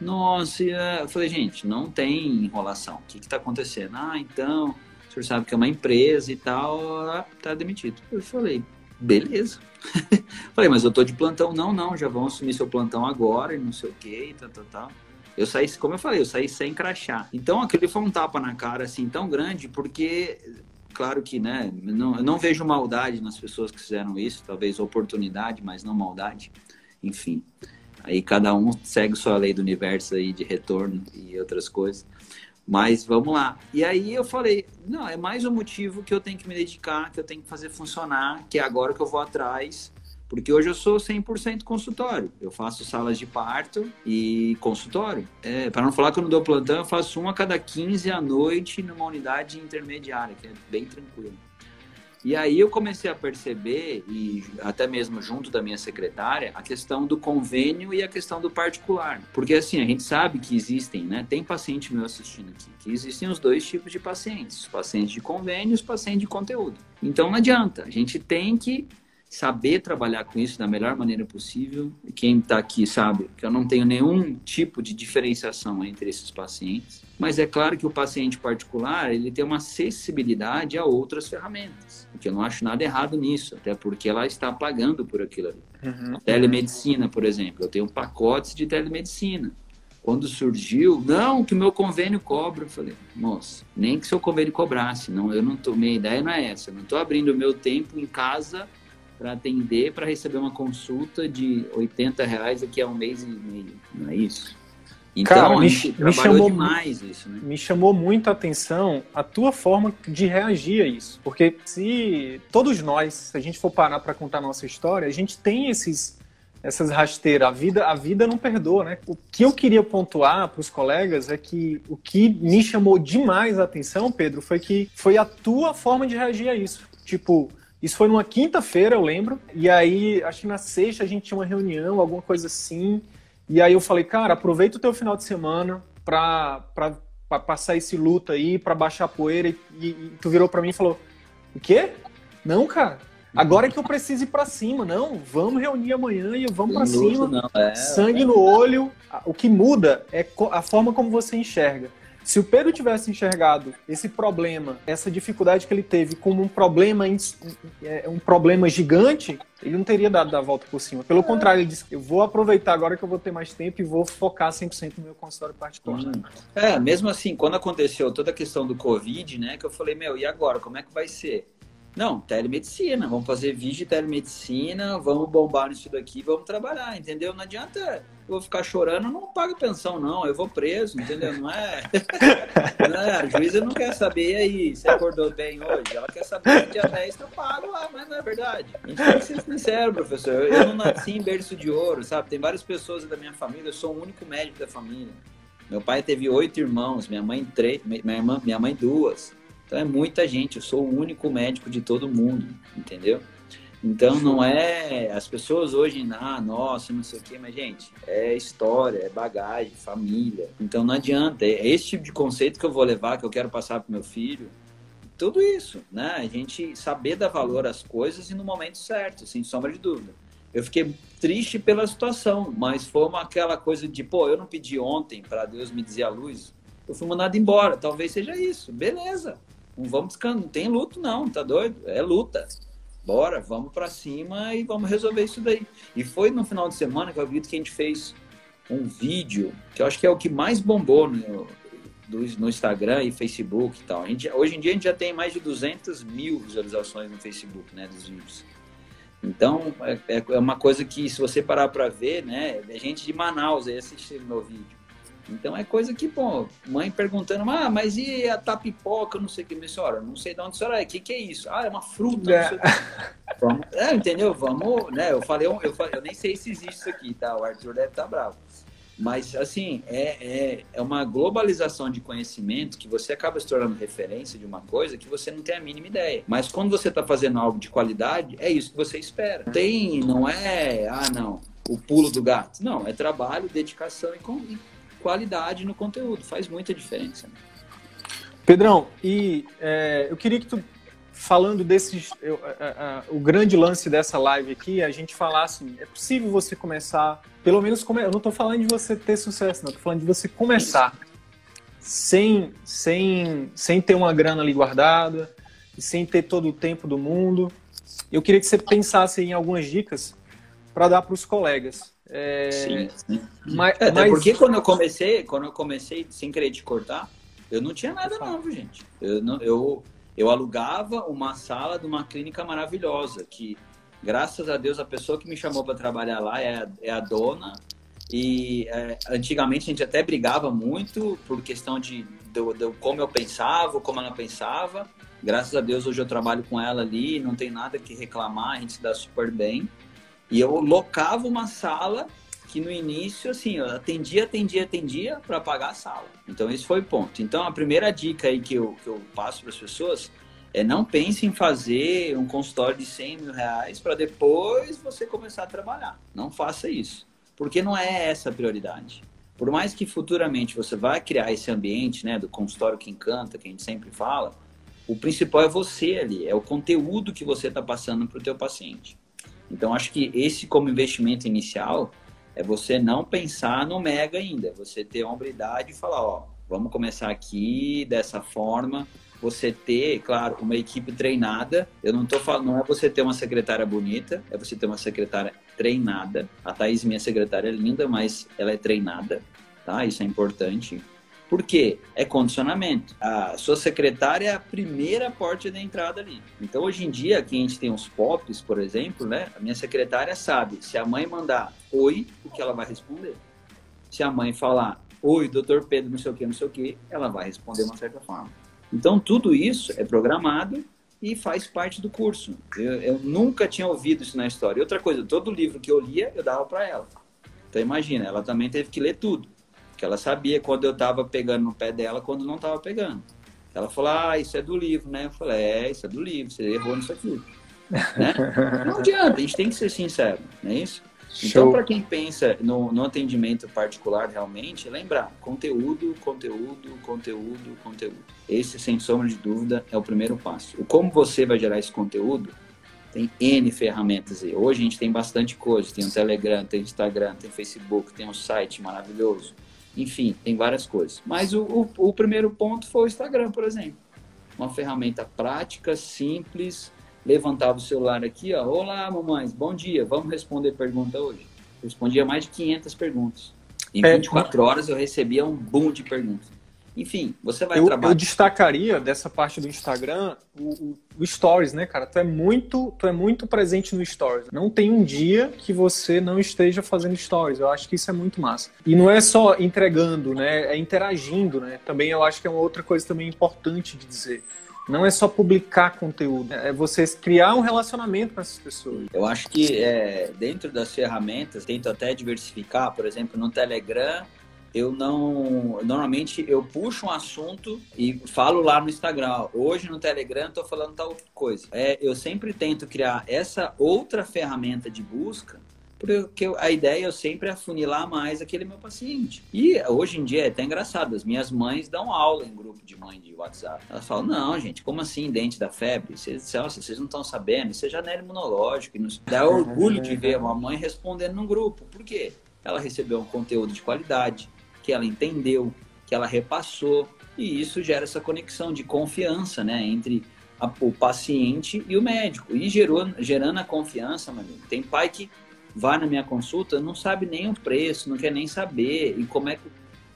Nossa, eu falei, gente, não tem enrolação. O que está acontecendo? Ah, então, o senhor sabe que é uma empresa e tal, tá demitido. Eu falei, beleza. falei, mas eu tô de plantão. Não, não, já vão assumir seu plantão agora e não sei o que e tal, tal, tal. Eu saí, como eu falei, eu saí sem crachá. Então, aquele foi um tapa na cara, assim, tão grande, porque claro que, né, não, eu não vejo maldade nas pessoas que fizeram isso, talvez oportunidade, mas não maldade, enfim. Aí cada um segue sua lei do universo aí de retorno e outras coisas. Mas vamos lá. E aí eu falei, não, é mais um motivo que eu tenho que me dedicar, que eu tenho que fazer funcionar, que é agora que eu vou atrás porque hoje eu sou 100% consultório. Eu faço salas de parto e consultório. É, para não falar que eu não dou plantão, eu faço um a cada 15 à noite numa unidade intermediária, que é bem tranquilo. E aí eu comecei a perceber, e até mesmo junto da minha secretária, a questão do convênio e a questão do particular. Porque assim, a gente sabe que existem, né? Tem paciente meu assistindo aqui, que existem os dois tipos de pacientes: os pacientes de convênio e os pacientes de conteúdo. Então não adianta, a gente tem que saber trabalhar com isso da melhor maneira possível. Quem está aqui sabe que eu não tenho nenhum tipo de diferenciação entre esses pacientes, mas é claro que o paciente particular ele tem uma acessibilidade a outras ferramentas, o que eu não acho nada errado nisso, até porque ela está pagando por aquilo ali. Uhum. Telemedicina, por exemplo, eu tenho pacotes de telemedicina. Quando surgiu, não, que o meu convênio cobra. Eu falei, moça, nem que seu convênio cobrasse. Não, eu não tô, minha ideia não é essa. Eu não estou abrindo o meu tempo em casa para atender, para receber uma consulta de 80 reais daqui a um mês e meio, não é isso? Então, Cara, me, me chamou demais isso, né? Me chamou muito a atenção a tua forma de reagir a isso. Porque se todos nós, se a gente for parar para contar a nossa história, a gente tem esses essas rasteiras. A vida, a vida não perdoa, né? O que eu queria pontuar para os colegas é que o que me chamou demais a atenção, Pedro, foi que foi a tua forma de reagir a isso. Tipo, isso foi numa quinta-feira, eu lembro. E aí, acho que na sexta a gente tinha uma reunião, alguma coisa assim. E aí eu falei, cara, aproveita o teu final de semana pra, pra, pra passar esse luto aí, pra baixar a poeira. E, e, e tu virou pra mim e falou, o quê? Não, cara. Agora é que eu preciso ir pra cima. Não, vamos reunir amanhã e vamos pra cima. Não, é, Sangue é. no olho. O que muda é a forma como você enxerga. Se o Pedro tivesse enxergado esse problema, essa dificuldade que ele teve como um problema, é, um problema gigante, ele não teria dado a volta por cima. Pelo contrário, ele disse: eu vou aproveitar agora que eu vou ter mais tempo e vou focar 100% no meu consultório particular. Hum. É, mesmo assim, quando aconteceu toda a questão do Covid, né, que eu falei: meu, e agora? Como é que vai ser? Não, telemedicina, vamos fazer vídeo de telemedicina, vamos bombar nisso daqui, vamos trabalhar, entendeu? Não adianta eu vou ficar chorando, não pago pensão, não, eu vou preso, entendeu? Não é. não é a juíza não quer saber, aí, você acordou bem hoje? Ela quer saber que dia 10 tá pago lá, mas não é verdade. A gente tem que ser sincero, professor. Eu não nasci em berço de ouro, sabe? Tem várias pessoas da minha família, eu sou o único médico da família. Meu pai teve oito irmãos, minha mãe três, minha, irmã, minha mãe duas. Então é muita gente, eu sou o único médico de todo mundo, entendeu? Então não é. As pessoas hoje, ah, nossa, não sei o quê, mas, gente, é história, é bagagem, família. Então não adianta. É esse tipo de conceito que eu vou levar, que eu quero passar para meu filho. Tudo isso, né? A gente saber dar valor às coisas e no momento certo, sem sombra de dúvida. Eu fiquei triste pela situação, mas foi uma, aquela coisa de, pô, eu não pedi ontem para Deus me dizer a luz, eu fui mandado embora. Talvez seja isso. Beleza. Não vamos descansar, não tem luto, não, tá doido? É luta bora, vamos para cima e vamos resolver isso daí. E foi no final de semana que eu acredito que a gente fez um vídeo, que eu acho que é o que mais bombou no, no Instagram e Facebook e tal. Gente, hoje em dia a gente já tem mais de 200 mil visualizações no Facebook, né, dos vídeos. Então, é, é uma coisa que se você parar para ver, né, é gente de Manaus aí assistindo meu vídeo. Então é coisa que, pô, mãe perguntando, ah, mas e a tapipoca, não sei o que, minha senhora, não sei de onde a senhora é, o que, que é isso? Ah, é uma fruta, é. não sei o que. Vamos, é, entendeu? Vamos, né? Eu falei, eu, falei, eu nem sei se existe isso aqui, tá? O Arthur deve estar tá bravo. Mas, assim, é, é, é uma globalização de conhecimento que você acaba se tornando referência de uma coisa que você não tem a mínima ideia. Mas quando você está fazendo algo de qualidade, é isso que você espera. Tem, não é, ah, não, o pulo do gato. Não, é trabalho, dedicação e, qualidade no conteúdo, faz muita diferença. Pedrão, e é, eu queria que tu, falando desses, eu, o grande lance dessa live aqui, a gente falasse, assim, é possível você começar, pelo menos, come, eu não estou falando de você ter sucesso, não, estou falando de você começar sem, sem, sem ter uma grana ali guardada, sem ter todo o tempo do mundo. Eu queria que você pensasse em algumas dicas para dar para os colegas. É... Sim, sim. Mas, é, mas... porque quando eu comecei, quando eu comecei, sem querer te cortar, eu não tinha nada novo, gente. Eu, não, eu, eu alugava uma sala de uma clínica maravilhosa, que graças a Deus a pessoa que me chamou para trabalhar lá é, é a dona. E é, antigamente a gente até brigava muito por questão de, de, de, como eu pensava, como ela pensava. Graças a Deus hoje eu trabalho com ela ali, não tem nada que reclamar, a gente se dá super bem. E eu locava uma sala que no início, assim, eu atendia, atendia, atendia para pagar a sala. Então, esse foi o ponto. Então, a primeira dica aí que eu, que eu passo para as pessoas é não pense em fazer um consultório de 100 mil reais para depois você começar a trabalhar. Não faça isso, porque não é essa a prioridade. Por mais que futuramente você vá criar esse ambiente né, do consultório que encanta, que a gente sempre fala, o principal é você ali, é o conteúdo que você está passando para o teu paciente. Então, acho que esse como investimento inicial é você não pensar no mega ainda, você ter hombridade e falar, ó, vamos começar aqui dessa forma, você ter, claro, uma equipe treinada. Eu não tô falando, não é você ter uma secretária bonita, é você ter uma secretária treinada. A Thaís, minha secretária, é linda, mas ela é treinada, tá? Isso é importante. Por quê? É condicionamento. A sua secretária é a primeira porta de entrada ali. Então, hoje em dia, aqui a gente tem os POPs, por exemplo, né? A minha secretária sabe, se a mãe mandar oi, o que ela vai responder. Se a mãe falar oi, doutor Pedro, não sei o que, não sei o que, ela vai responder de uma certa forma. Então, tudo isso é programado e faz parte do curso. Eu, eu nunca tinha ouvido isso na história. E outra coisa, todo livro que eu lia, eu dava para ela. Então, imagina, ela também teve que ler tudo. Porque ela sabia quando eu estava pegando no pé dela, quando não estava pegando. Ela falou, ah, isso é do livro, né? Eu falei, é, isso é do livro, você errou nisso aqui. né? Não adianta, a gente tem que ser sincero, não é isso? Então, para quem pensa no, no, atendimento particular realmente, lembrar, conteúdo, conteúdo, conteúdo, conteúdo. Esse, sem sombra de dúvida, é o primeiro passo. O como você vai gerar esse conteúdo, tem N ferramentas aí. Hoje a gente tem bastante coisa, tem o Telegram, tem o Instagram, tem o Facebook, tem um site maravilhoso. Enfim, tem várias coisas. Mas o, o, o primeiro ponto foi o Instagram, por exemplo. Uma ferramenta prática, simples. Levantava o celular aqui, ó. Olá, mamães, bom dia. Vamos responder pergunta hoje. respondia mais de 500 perguntas. Em 24 é, horas eu recebia um boom de perguntas. Enfim, você vai eu, trabalhar. Eu destacaria dessa parte do Instagram o, o, Stories, né, cara? Tu é muito, tu é muito presente no Stories. Não tem um dia que você não esteja fazendo Stories. Eu acho que isso é muito massa. E não é só entregando, né? É interagindo, né? Também eu acho que é uma outra coisa também importante de dizer. Não é só publicar conteúdo, é você criar um relacionamento com essas pessoas. Eu acho que é, dentro das ferramentas, tento até diversificar, por exemplo, no Telegram eu não. Normalmente eu puxo um assunto e falo lá no Instagram. Hoje no Telegram estou falando tal coisa. É, eu sempre tento criar essa outra ferramenta de busca porque a ideia eu sempre é afunilar mais aquele meu paciente. E hoje em dia é até engraçado, as minhas mães dão aula em grupo de mãe de WhatsApp. Elas falam, não, gente, como assim dente da febre? Vocês, vocês não estão sabendo, isso é janela imunológica. Dá orgulho de ver uma mãe respondendo num grupo. Por quê? Ela recebeu um conteúdo de qualidade, que ela entendeu, que ela repassou, e isso gera essa conexão de confiança, né, entre a, o paciente e o médico. E gerou, gerando a confiança, amigo. Tem pai que vai na minha consulta, não sabe nem o preço, não quer nem saber. E como é que.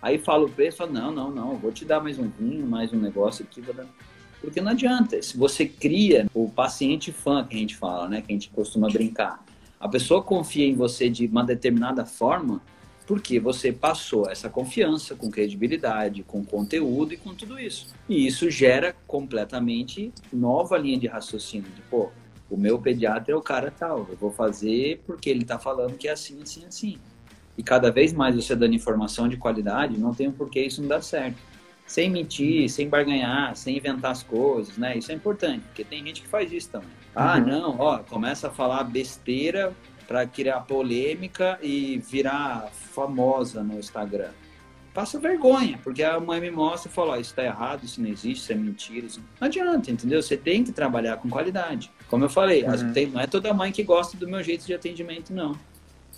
Aí fala o preço, fala, não, não, não, vou te dar mais um vinho, mais um negócio aqui, vou dar... Porque não adianta. Se você cria o paciente fã que a gente fala, né? Que a gente costuma brincar. A pessoa confia em você de uma determinada forma porque você passou essa confiança com credibilidade, com conteúdo e com tudo isso. E isso gera completamente nova linha de raciocínio. De, pô, o meu pediatra é o cara tal, eu vou fazer porque ele está falando que é assim, assim, assim. E cada vez mais você dando informação de qualidade, não tem por que isso não dar certo. Sem mentir, sem barganhar, sem inventar as coisas, né? Isso é importante, porque tem gente que faz isso também. Ah, uhum. não, ó, começa a falar besteira para criar polêmica e virar famosa no Instagram passa vergonha, porque a mãe me mostra e fala, oh, isso está errado, isso não existe, isso é mentira, isso não adianta, entendeu? Você tem que trabalhar com qualidade. Como eu falei, uhum. tem, não é toda mãe que gosta do meu jeito de atendimento, não. Uhum.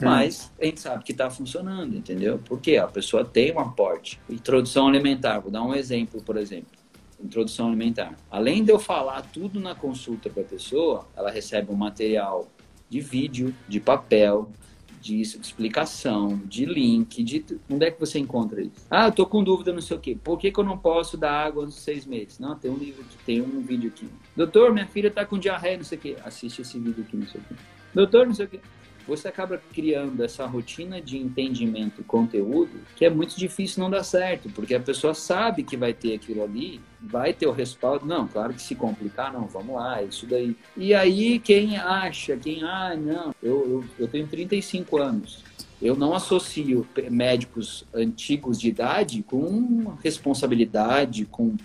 Mas a gente sabe que está funcionando, entendeu? Porque a pessoa tem um aporte. Introdução alimentar, vou dar um exemplo, por exemplo. Introdução alimentar. Além de eu falar tudo na consulta para a pessoa, ela recebe um material de vídeo, de papel, de explicação, de link, de onde é que você encontra isso? Ah, eu tô com dúvida, não sei o quê. Por que, que eu não posso dar água nos seis meses? Não, tem um livro tem um vídeo aqui. Doutor, minha filha tá com diarreia, não sei o quê. Assiste esse vídeo aqui, não sei o quê. Doutor, não sei o quê você acaba criando essa rotina de entendimento e conteúdo que é muito difícil não dar certo, porque a pessoa sabe que vai ter aquilo ali, vai ter o respaldo. Não, claro que se complicar, não, vamos lá, isso daí. E aí, quem acha, quem, ah, não, eu, eu, eu tenho 35 anos. Eu não associo médicos antigos de idade com responsabilidade, com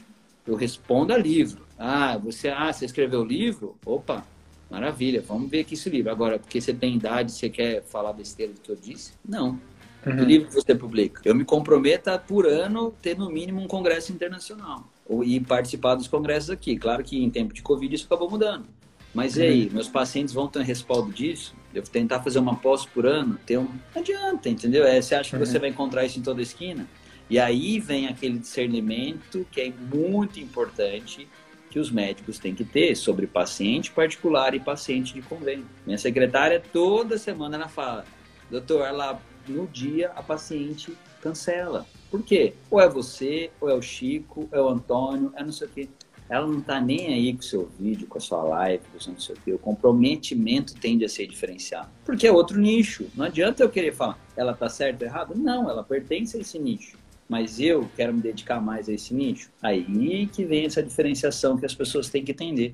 eu respondo a livro. Ah, você, ah, você escreveu livro? Opa, Maravilha, vamos ver aqui esse livro. Agora, porque você tem idade, você quer falar besteira do que eu disse? Não. Uhum. Que livro você publica? Eu me comprometo a, por ano, ter no mínimo um congresso internacional. E participar dos congressos aqui. Claro que em tempo de Covid isso acabou mudando. Mas e aí, uhum. meus pacientes vão ter respaldo disso? Eu vou tentar fazer uma pós por ano? Ter um... Não adianta, entendeu? É, você acha que uhum. você vai encontrar isso em toda esquina? E aí vem aquele discernimento que é muito importante que os médicos têm que ter sobre paciente particular e paciente de convênio. Minha secretária, toda semana, ela fala, doutor, ela, no dia a paciente cancela. Por quê? Ou é você, ou é o Chico, é o Antônio, é não sei o quê. Ela não está nem aí com o seu vídeo, com a sua live, com o seu não sei o quê. O comprometimento tende a ser diferenciado. Porque é outro nicho. Não adianta eu querer falar, ela está certa ou errada? Não, ela pertence a esse nicho mas eu quero me dedicar mais a esse nicho. Aí que vem essa diferenciação que as pessoas têm que entender.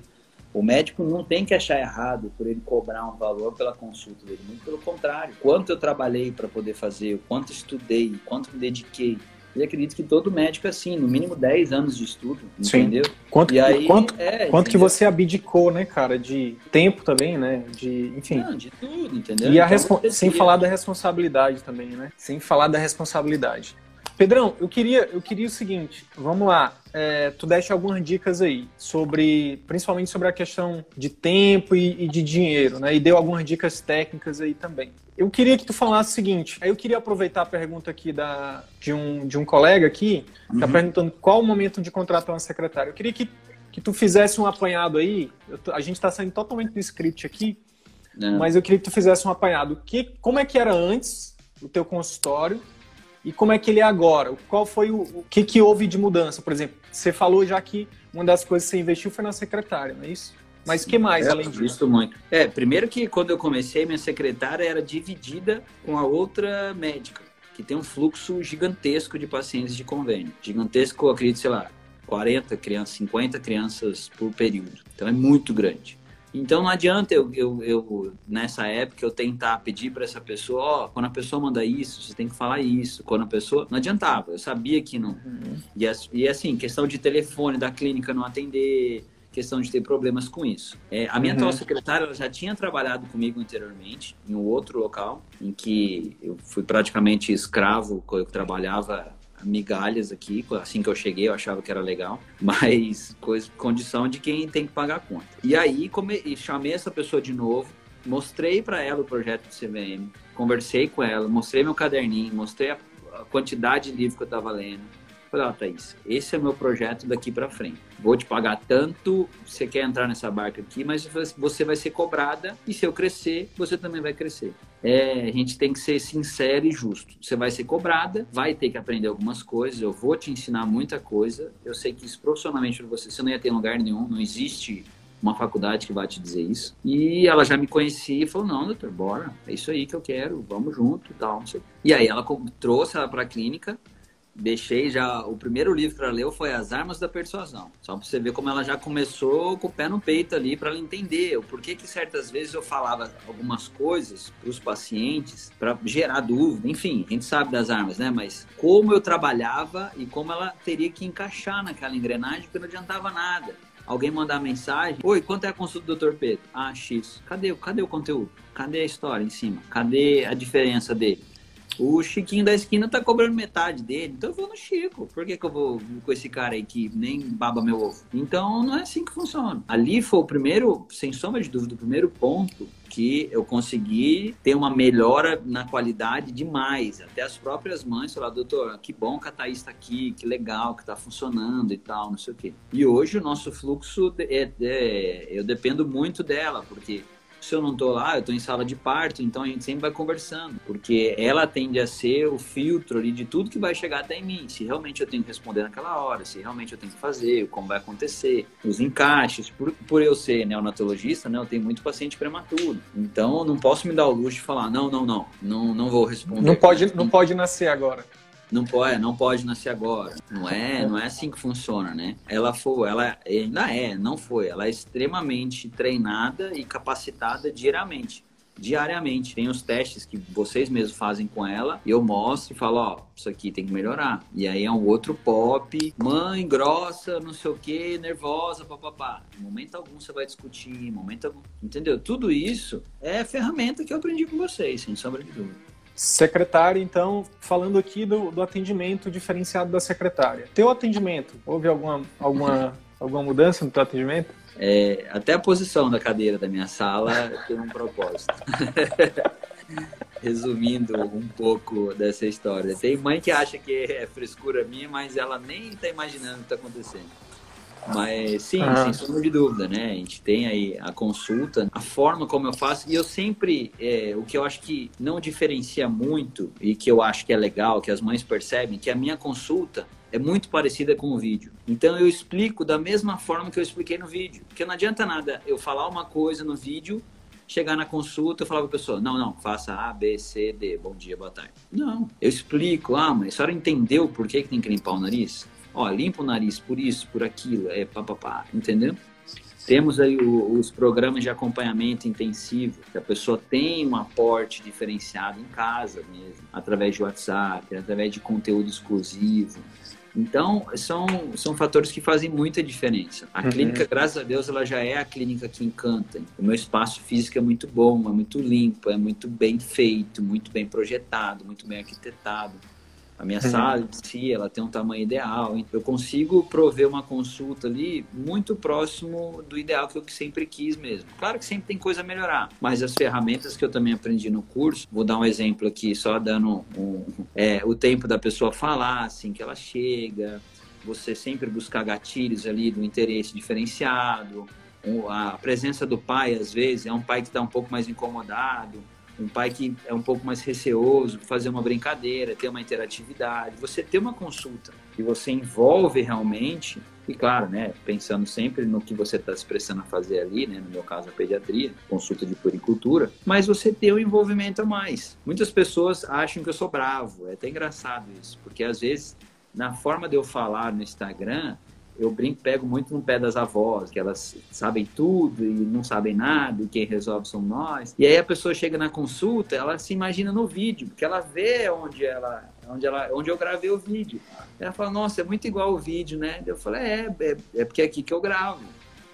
O médico não tem que achar errado por ele cobrar um valor pela consulta dele, muito pelo contrário. Quanto eu trabalhei para poder fazer, o quanto estudei, o quanto me dediquei. E acredito que todo médico é assim, no mínimo 10 anos de estudo, Sim. entendeu? Quanto, e aí, quanto, é, quanto que você abdicou, né, cara, de tempo também, né, de, enfim. Não, de tudo, entendeu? E então, sem falar da responsabilidade também, né? Sem falar da responsabilidade. Pedrão, eu queria, eu queria o seguinte, vamos lá. É, tu deste algumas dicas aí sobre, principalmente sobre a questão de tempo e, e, de dinheiro, né? E deu algumas dicas técnicas aí também. Eu queria que tu falasse o seguinte. Eu queria aproveitar a pergunta aqui da, de, um, de um colega aqui, que está uhum. perguntando qual o momento de contratar uma secretária. Eu queria que, que tu fizesse um apanhado aí. Eu, a gente está saindo totalmente do script aqui, Não. mas eu queria que tu fizesse um apanhado. Que, como é que era antes o teu consultório? E como é que ele é agora? Qual foi o, o que, que houve de mudança? Por exemplo, você falou já que uma das coisas que você investiu foi na secretária, não é isso? Mas o que mais é, além disso? Visto muito. É, primeiro que quando eu comecei, minha secretária era dividida com a outra médica, que tem um fluxo gigantesco de pacientes de convênio. Gigantesco, acredito, sei lá, 40 crianças, 50 crianças por período. Então é muito grande. Então não adianta eu, eu, eu nessa época, eu tentar pedir para essa pessoa, ó, oh, quando a pessoa manda isso, você tem que falar isso. Quando a pessoa. Não adiantava, eu sabia que não. Uhum. E, e assim, questão de telefone da clínica não atender, questão de ter problemas com isso. É, a minha uhum. atual secretária ela já tinha trabalhado comigo anteriormente, em um outro local, em que eu fui praticamente escravo, eu trabalhava migalhas aqui, assim que eu cheguei eu achava que era legal, mas coisa, condição de quem tem que pagar a conta. E aí come, e chamei essa pessoa de novo, mostrei para ela o projeto do CVM, conversei com ela, mostrei meu caderninho, mostrei a, a quantidade de livro que eu estava lendo, Falei, ó, Thaís, esse é o meu projeto daqui para frente. Vou te pagar tanto, você quer entrar nessa barca aqui, mas você vai ser cobrada e se eu crescer, você também vai crescer. É, a gente tem que ser sincero e justo. Você vai ser cobrada, vai ter que aprender algumas coisas, eu vou te ensinar muita coisa. Eu sei que isso profissionalmente para você, você não ia ter lugar nenhum, não existe uma faculdade que vai te dizer isso. E ela já me conhecia e falou: Não, doutor, bora, é isso aí que eu quero, vamos junto e tal. E aí ela trouxe ela para a clínica, deixei já. O primeiro livro que ela leu foi As Armas da Persuasão. Só para você ver como ela já começou com o pé no peito ali para ela entender o porquê que certas vezes eu falava algumas coisas para os pacientes para gerar dúvida. Enfim, a gente sabe das armas, né? Mas como eu trabalhava e como ela teria que encaixar naquela engrenagem, porque não adiantava nada. Alguém mandar mensagem: Oi, quanto é a consulta do Dr. Pedro? Ah, X. Cadê, cadê o conteúdo? Cadê a história em cima? Cadê a diferença dele? O Chiquinho da esquina tá cobrando metade dele, então eu vou no Chico. Por que, que eu vou com esse cara aí que nem baba meu ovo? Então não é assim que funciona. Ali foi o primeiro, sem sombra de dúvida, o primeiro ponto que eu consegui ter uma melhora na qualidade demais. Até as próprias mães falaram, doutor, que bom que a Thaís está aqui, que legal, que está funcionando e tal, não sei o quê. E hoje o nosso fluxo, é, é, eu dependo muito dela, porque se eu não estou lá, eu estou em sala de parto, então a gente sempre vai conversando, porque ela tende a ser o filtro ali de tudo que vai chegar até em mim. Se realmente eu tenho que responder naquela hora, se realmente eu tenho que fazer, como vai acontecer, os encaixes. Por, por eu ser neonatologista, né, eu tenho muito paciente prematuro. Então eu não posso me dar o luxo de falar, não, não, não, não, não vou responder. Não pode, não pode nascer agora não pode, não pode nascer agora. Não é, não é assim que funciona, né? Ela foi, ela ainda é, não foi. Ela é extremamente treinada e capacitada diariamente. Diariamente. Tem os testes que vocês mesmos fazem com ela e eu mostro e falo, ó, isso aqui tem que melhorar. E aí é um outro pop, mãe grossa, não sei o que, nervosa, papapá. Em momento algum você vai discutir, em momento algum. Entendeu? Tudo isso é ferramenta que eu aprendi com vocês, sem sombra de dúvida. Secretária, então, falando aqui do, do atendimento diferenciado da secretária. Teu atendimento, houve alguma, alguma, alguma mudança no teu atendimento? É, até a posição da cadeira da minha sala tem um propósito. Resumindo um pouco dessa história. Tem mãe que acha que é frescura minha, mas ela nem está imaginando o que está acontecendo. Mas sim, ah. sem sombra de dúvida, né? A gente tem aí a consulta, a forma como eu faço, e eu sempre, é, o que eu acho que não diferencia muito e que eu acho que é legal, que as mães percebem, que a minha consulta é muito parecida com o vídeo. Então eu explico da mesma forma que eu expliquei no vídeo. Porque não adianta nada eu falar uma coisa no vídeo, chegar na consulta e falar para a pessoa: não, não, faça A, B, C, D, bom dia, boa tarde. Não, eu explico, ah, mas a senhora entendeu por que, que tem que limpar o nariz? Ó, limpa o nariz por isso, por aquilo, é papapá, entendeu? Temos aí o, os programas de acompanhamento intensivo, que a pessoa tem um aporte diferenciado em casa mesmo, através de WhatsApp, através de conteúdo exclusivo. Então, são, são fatores que fazem muita diferença. A uhum. clínica, graças a Deus, ela já é a clínica que encanta. O meu espaço físico é muito bom, é muito limpo, é muito bem feito, muito bem projetado, muito bem arquitetado. A minha sala em si, ela tem um tamanho ideal. Eu consigo prover uma consulta ali muito próximo do ideal que eu sempre quis mesmo. Claro que sempre tem coisa a melhorar, mas as ferramentas que eu também aprendi no curso, vou dar um exemplo aqui, só dando um, é, o tempo da pessoa falar, assim que ela chega, você sempre buscar gatilhos ali do interesse diferenciado, a presença do pai, às vezes, é um pai que está um pouco mais incomodado, um pai que é um pouco mais receoso, fazer uma brincadeira, ter uma interatividade, você ter uma consulta que você envolve realmente, e claro, né, pensando sempre no que você está se prestando a fazer ali, né, no meu caso a pediatria, consulta de puricultura, mas você ter um envolvimento a mais. Muitas pessoas acham que eu sou bravo, é até engraçado isso, porque às vezes na forma de eu falar no Instagram, eu brinco, pego muito no pé das avós, que elas sabem tudo e não sabem nada, e quem resolve são nós. E aí a pessoa chega na consulta, ela se imagina no vídeo, porque ela vê onde ela, onde ela, onde eu gravei o vídeo. Ela fala, nossa, é muito igual o vídeo, né? Eu falei, é, é, é porque é aqui que eu gravo.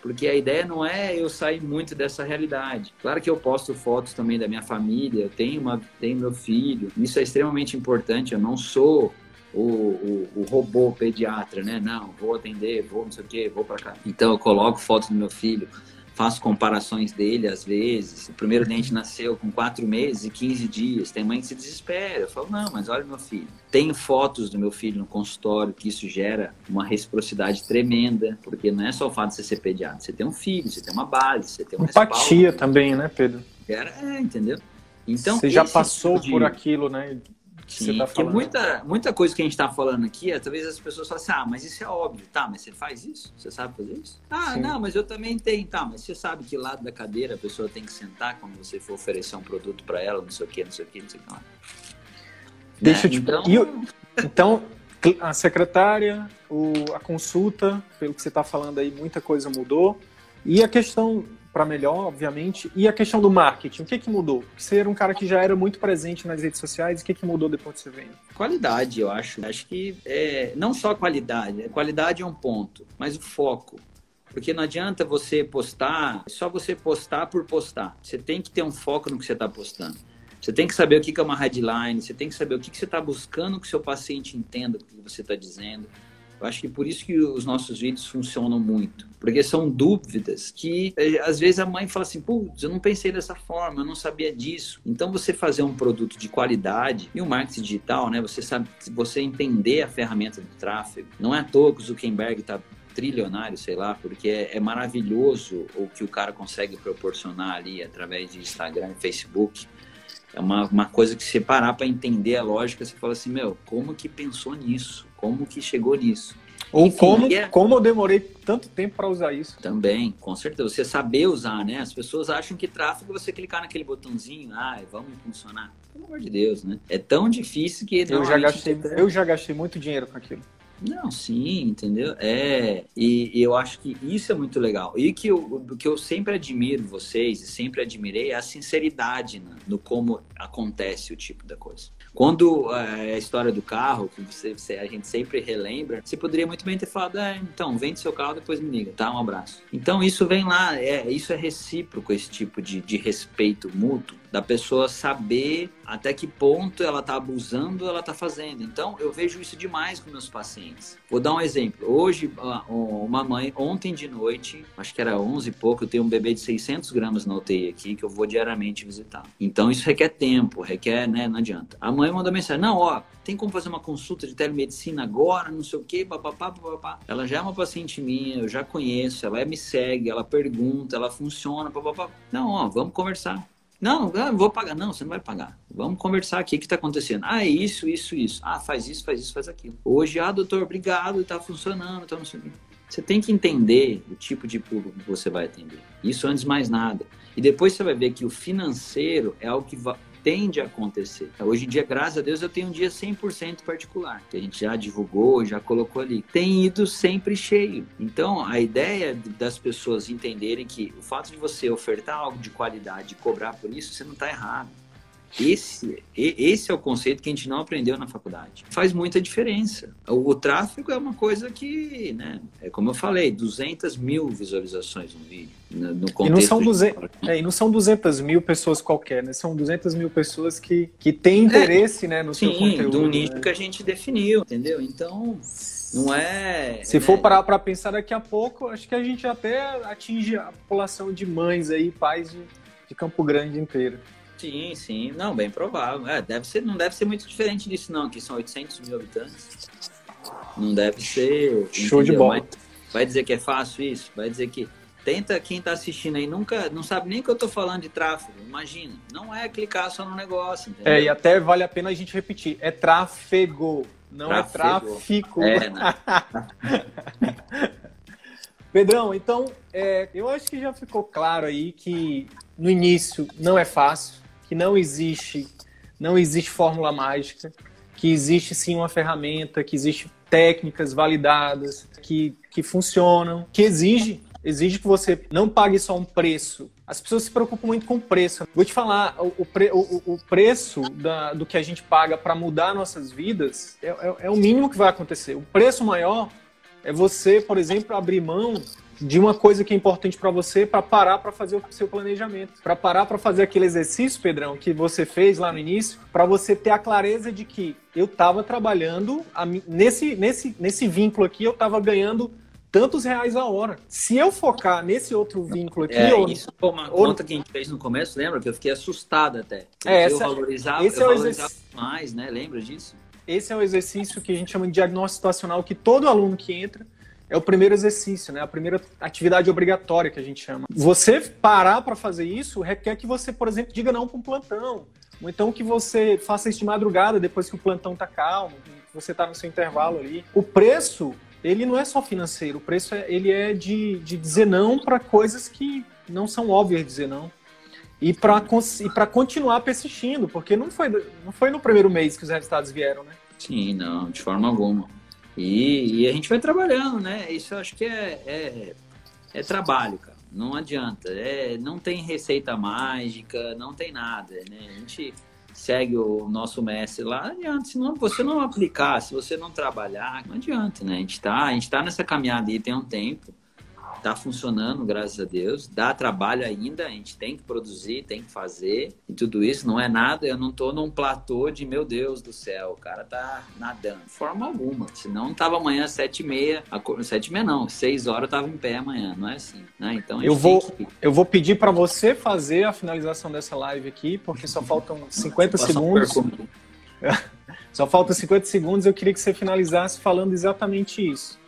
Porque a ideia não é eu sair muito dessa realidade. Claro que eu posto fotos também da minha família, eu tenho, uma, tenho meu filho, isso é extremamente importante. Eu não sou o, o, o, robô pediatra, né? Não, vou atender, vou não sei o quê, vou para cá. Então eu coloco fotos do meu filho, faço comparações dele às vezes. O primeiro dente nasceu com 4 meses e 15 dias. Tem mãe que se desespera. Eu falo, não, mas olha meu filho. Tenho fotos do meu filho no consultório, que isso gera uma reciprocidade tremenda, porque não é só o fato de você ser pediatra. Você tem um filho, você tem uma base, você tem um Empatia respaldo. também, né, Pedro? É, entendeu? Então, você já passou tipo de... por aquilo, né? Sim, tá falando. muita, muita coisa que a gente está falando aqui, é, talvez as pessoas falem assim, ah, mas isso é óbvio, tá, mas você faz isso? Você sabe fazer isso? Ah, Sim. não, mas eu também tenho, tá, mas você sabe que lado da cadeira a pessoa tem que sentar quando você for oferecer um produto para ela, não sei o que, não sei o que, não sei o que lá. Deixa né? eu te... Então... Eu... então, a secretária, o, a consulta, pelo que você está falando aí, muita coisa mudou. E a questão para melhor, obviamente. E a questão do marketing, o que que mudou? Você era um cara que já era muito presente nas redes sociais, o que que mudou depois que você veio? Qualidade, eu acho. Acho que é, não só qualidade, qualidade é um ponto, mas o foco. Porque não adianta você postar, só você postar por postar. Você tem que ter um foco no que você está postando. Você tem que saber o que é uma headline, você tem que saber o que você está buscando que o seu paciente entenda o que você está dizendo. Eu acho que por isso que os nossos vídeos funcionam muito, porque são dúvidas que eh, às vezes a mãe fala assim, putz, eu não pensei dessa forma, eu não sabia disso. Então você fazer um produto de qualidade e o marketing digital, né? Você sabe, você entender a ferramenta do tráfego. Não é à toa que o Zuckerberg está trilionário, sei lá, porque é, é, maravilhoso o que o cara consegue proporcionar ali através de Instagram e Facebook. É uma, uma coisa que você parar para entender a lógica, você fala assim, meu, como que pensou nisso? Como que chegou nisso? Ou Enfim, como, é... como eu demorei tanto tempo para usar isso. Também, com certeza. Você saber usar, né? As pessoas acham que tráfego é você clicar naquele botãozinho, ah, vamos funcionar. Pelo amor de Deus, né? É tão difícil que. Eu já, gastei, eu já gastei muito dinheiro com aquilo. Não, sim, entendeu? É, e, e, eu acho que isso é muito legal. E que eu, o que eu sempre admiro vocês e sempre admirei é a sinceridade né, no como acontece o tipo da coisa. Quando é, a história do carro, que você, você, a gente sempre relembra, você poderia muito bem ter falado, é, então, vende seu carro, depois me liga, tá? Um abraço. Então, isso vem lá, é, isso é recíproco, esse tipo de, de respeito mútuo da pessoa saber até que ponto ela está abusando ela está fazendo. Então, eu vejo isso demais com meus pacientes. Vou dar um exemplo. Hoje, uma mãe, ontem de noite, acho que era 11 e pouco, eu tenho um bebê de 600 gramas na UTI aqui, que eu vou diariamente visitar. Então, isso requer tempo, requer, né, não adianta. A mãe mandou mensagem, não, ó, tem como fazer uma consulta de telemedicina agora, não sei o quê, papapá, papapá. Ela já é uma paciente minha, eu já conheço, ela me segue, ela pergunta, ela funciona, papapá. Não, ó, vamos conversar. Não, não vou pagar. Não, você não vai pagar. Vamos conversar aqui o que está acontecendo. Ah, é isso, isso, isso. Ah, faz isso, faz isso, faz aquilo. Hoje, ah, doutor, obrigado, está funcionando, tá funcionando. Você tem que entender o tipo de público que você vai atender. Isso antes de mais nada. E depois você vai ver que o financeiro é algo que tende a acontecer. Hoje em dia, graças a Deus, eu tenho um dia 100% particular, que a gente já divulgou, já colocou ali. Tem ido sempre cheio. Então, a ideia das pessoas entenderem que o fato de você ofertar algo de qualidade e cobrar por isso, você não está errado. Esse, esse é o conceito que a gente não aprendeu na faculdade. Faz muita diferença. O, o tráfego é uma coisa que, né, é como eu falei, 200 mil visualizações no vídeo. No, no e, não são 200, é, e não são 200 mil pessoas qualquer, né? São 200 mil pessoas que, que têm é. interesse é, né, no sim, seu conteúdo. do nicho né? que a gente definiu, entendeu? Então, não é. Se né? for parar para pensar daqui a pouco, acho que a gente até atinge a população de mães aí, pais de, de Campo Grande inteiro. Sim, sim. Não, bem provável. É, deve ser, não deve ser muito diferente disso, não. Aqui são 800 mil habitantes. Não deve ser. Show entendeu? de bola. Mas vai dizer que é fácil isso? Vai dizer que. Tenta quem está assistindo aí, nunca não sabe nem que eu estou falando de tráfego. Imagina. Não é clicar só no negócio. Entendeu? É, e até vale a pena a gente repetir. É tráfego, não é tráfico. É, né? Pedrão, então, é, eu acho que já ficou claro aí que no início não é fácil que não existe, não existe fórmula mágica, que existe sim uma ferramenta, que existe técnicas validadas, que, que funcionam, que exige exige que você não pague só um preço. As pessoas se preocupam muito com o preço. Vou te falar, o, pre, o, o preço da, do que a gente paga para mudar nossas vidas é, é, é o mínimo que vai acontecer. O preço maior é você, por exemplo, abrir mão de uma coisa que é importante para você para parar para fazer o seu planejamento, para parar para fazer aquele exercício, Pedrão, que você fez lá no início, para você ter a clareza de que eu estava trabalhando a, nesse, nesse, nesse vínculo aqui, eu estava ganhando tantos reais a hora. Se eu focar nesse outro vínculo aqui. É, isso foi uma conta que a gente fez no começo, lembra? Que eu fiquei assustado até. É, essa, eu valorizava, esse eu é valorizava mais, né? Lembra disso? Esse é o exercício que a gente chama de diagnóstico situacional, que todo aluno que entra é o primeiro exercício, né? A primeira atividade obrigatória que a gente chama. Você parar para fazer isso requer que você, por exemplo, diga não para um plantão. Ou então que você faça isso de madrugada, depois que o plantão tá calmo, que você tá no seu intervalo ali. O preço ele não é só financeiro, o preço é, ele é de, de dizer não para coisas que não são óbvias dizer não. E para continuar persistindo, porque não foi, não foi no primeiro mês que os resultados vieram, né? Sim, não, de forma alguma. E, e a gente vai trabalhando, né? Isso eu acho que é, é, é trabalho, cara. Não adianta. É, não tem receita mágica, não tem nada. Né? A gente segue o nosso mestre lá, não adianta. Se não, você não aplicar, se você não trabalhar, não adianta, né? A gente está a gente tá nessa caminhada aí tem um tempo tá funcionando, graças a Deus. Dá trabalho ainda, a gente tem que produzir, tem que fazer. E tudo isso não é nada, eu não tô num platô de, meu Deus do céu, o cara tá nadando. De forma alguma. Senão tava amanhã sete e meia, sete e meia não, seis horas eu tava em pé amanhã, não é assim, né? Então eu vou, que... eu vou pedir para você fazer a finalização dessa live aqui, porque só faltam 50 segundos. Só faltam 50 segundos, eu queria que você finalizasse falando exatamente isso.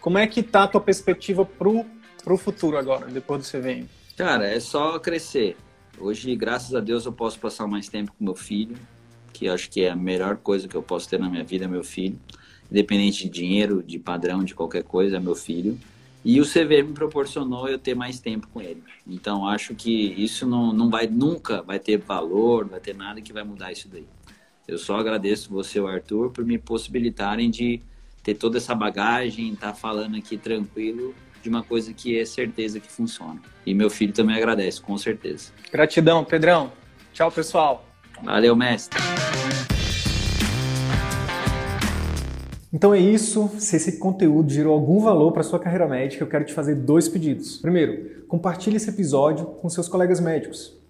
Como é que tá a tua perspectiva pro para o futuro agora, depois do CVM? Cara, é só crescer. Hoje, graças a Deus, eu posso passar mais tempo com meu filho, que acho que é a melhor coisa que eu posso ter na minha vida, é meu filho. Independente de dinheiro, de padrão, de qualquer coisa, é meu filho. E o CVM me proporcionou eu ter mais tempo com ele. Então, acho que isso não, não vai nunca vai ter valor, não vai ter nada que vai mudar isso daí. Eu só agradeço você o Arthur por me possibilitarem de ter toda essa bagagem, estar tá falando aqui tranquilo de uma coisa que é certeza que funciona. E meu filho também agradece, com certeza. Gratidão, Pedrão. Tchau, pessoal. Valeu, mestre. Então é isso. Se esse conteúdo gerou algum valor para sua carreira médica, eu quero te fazer dois pedidos. Primeiro, compartilhe esse episódio com seus colegas médicos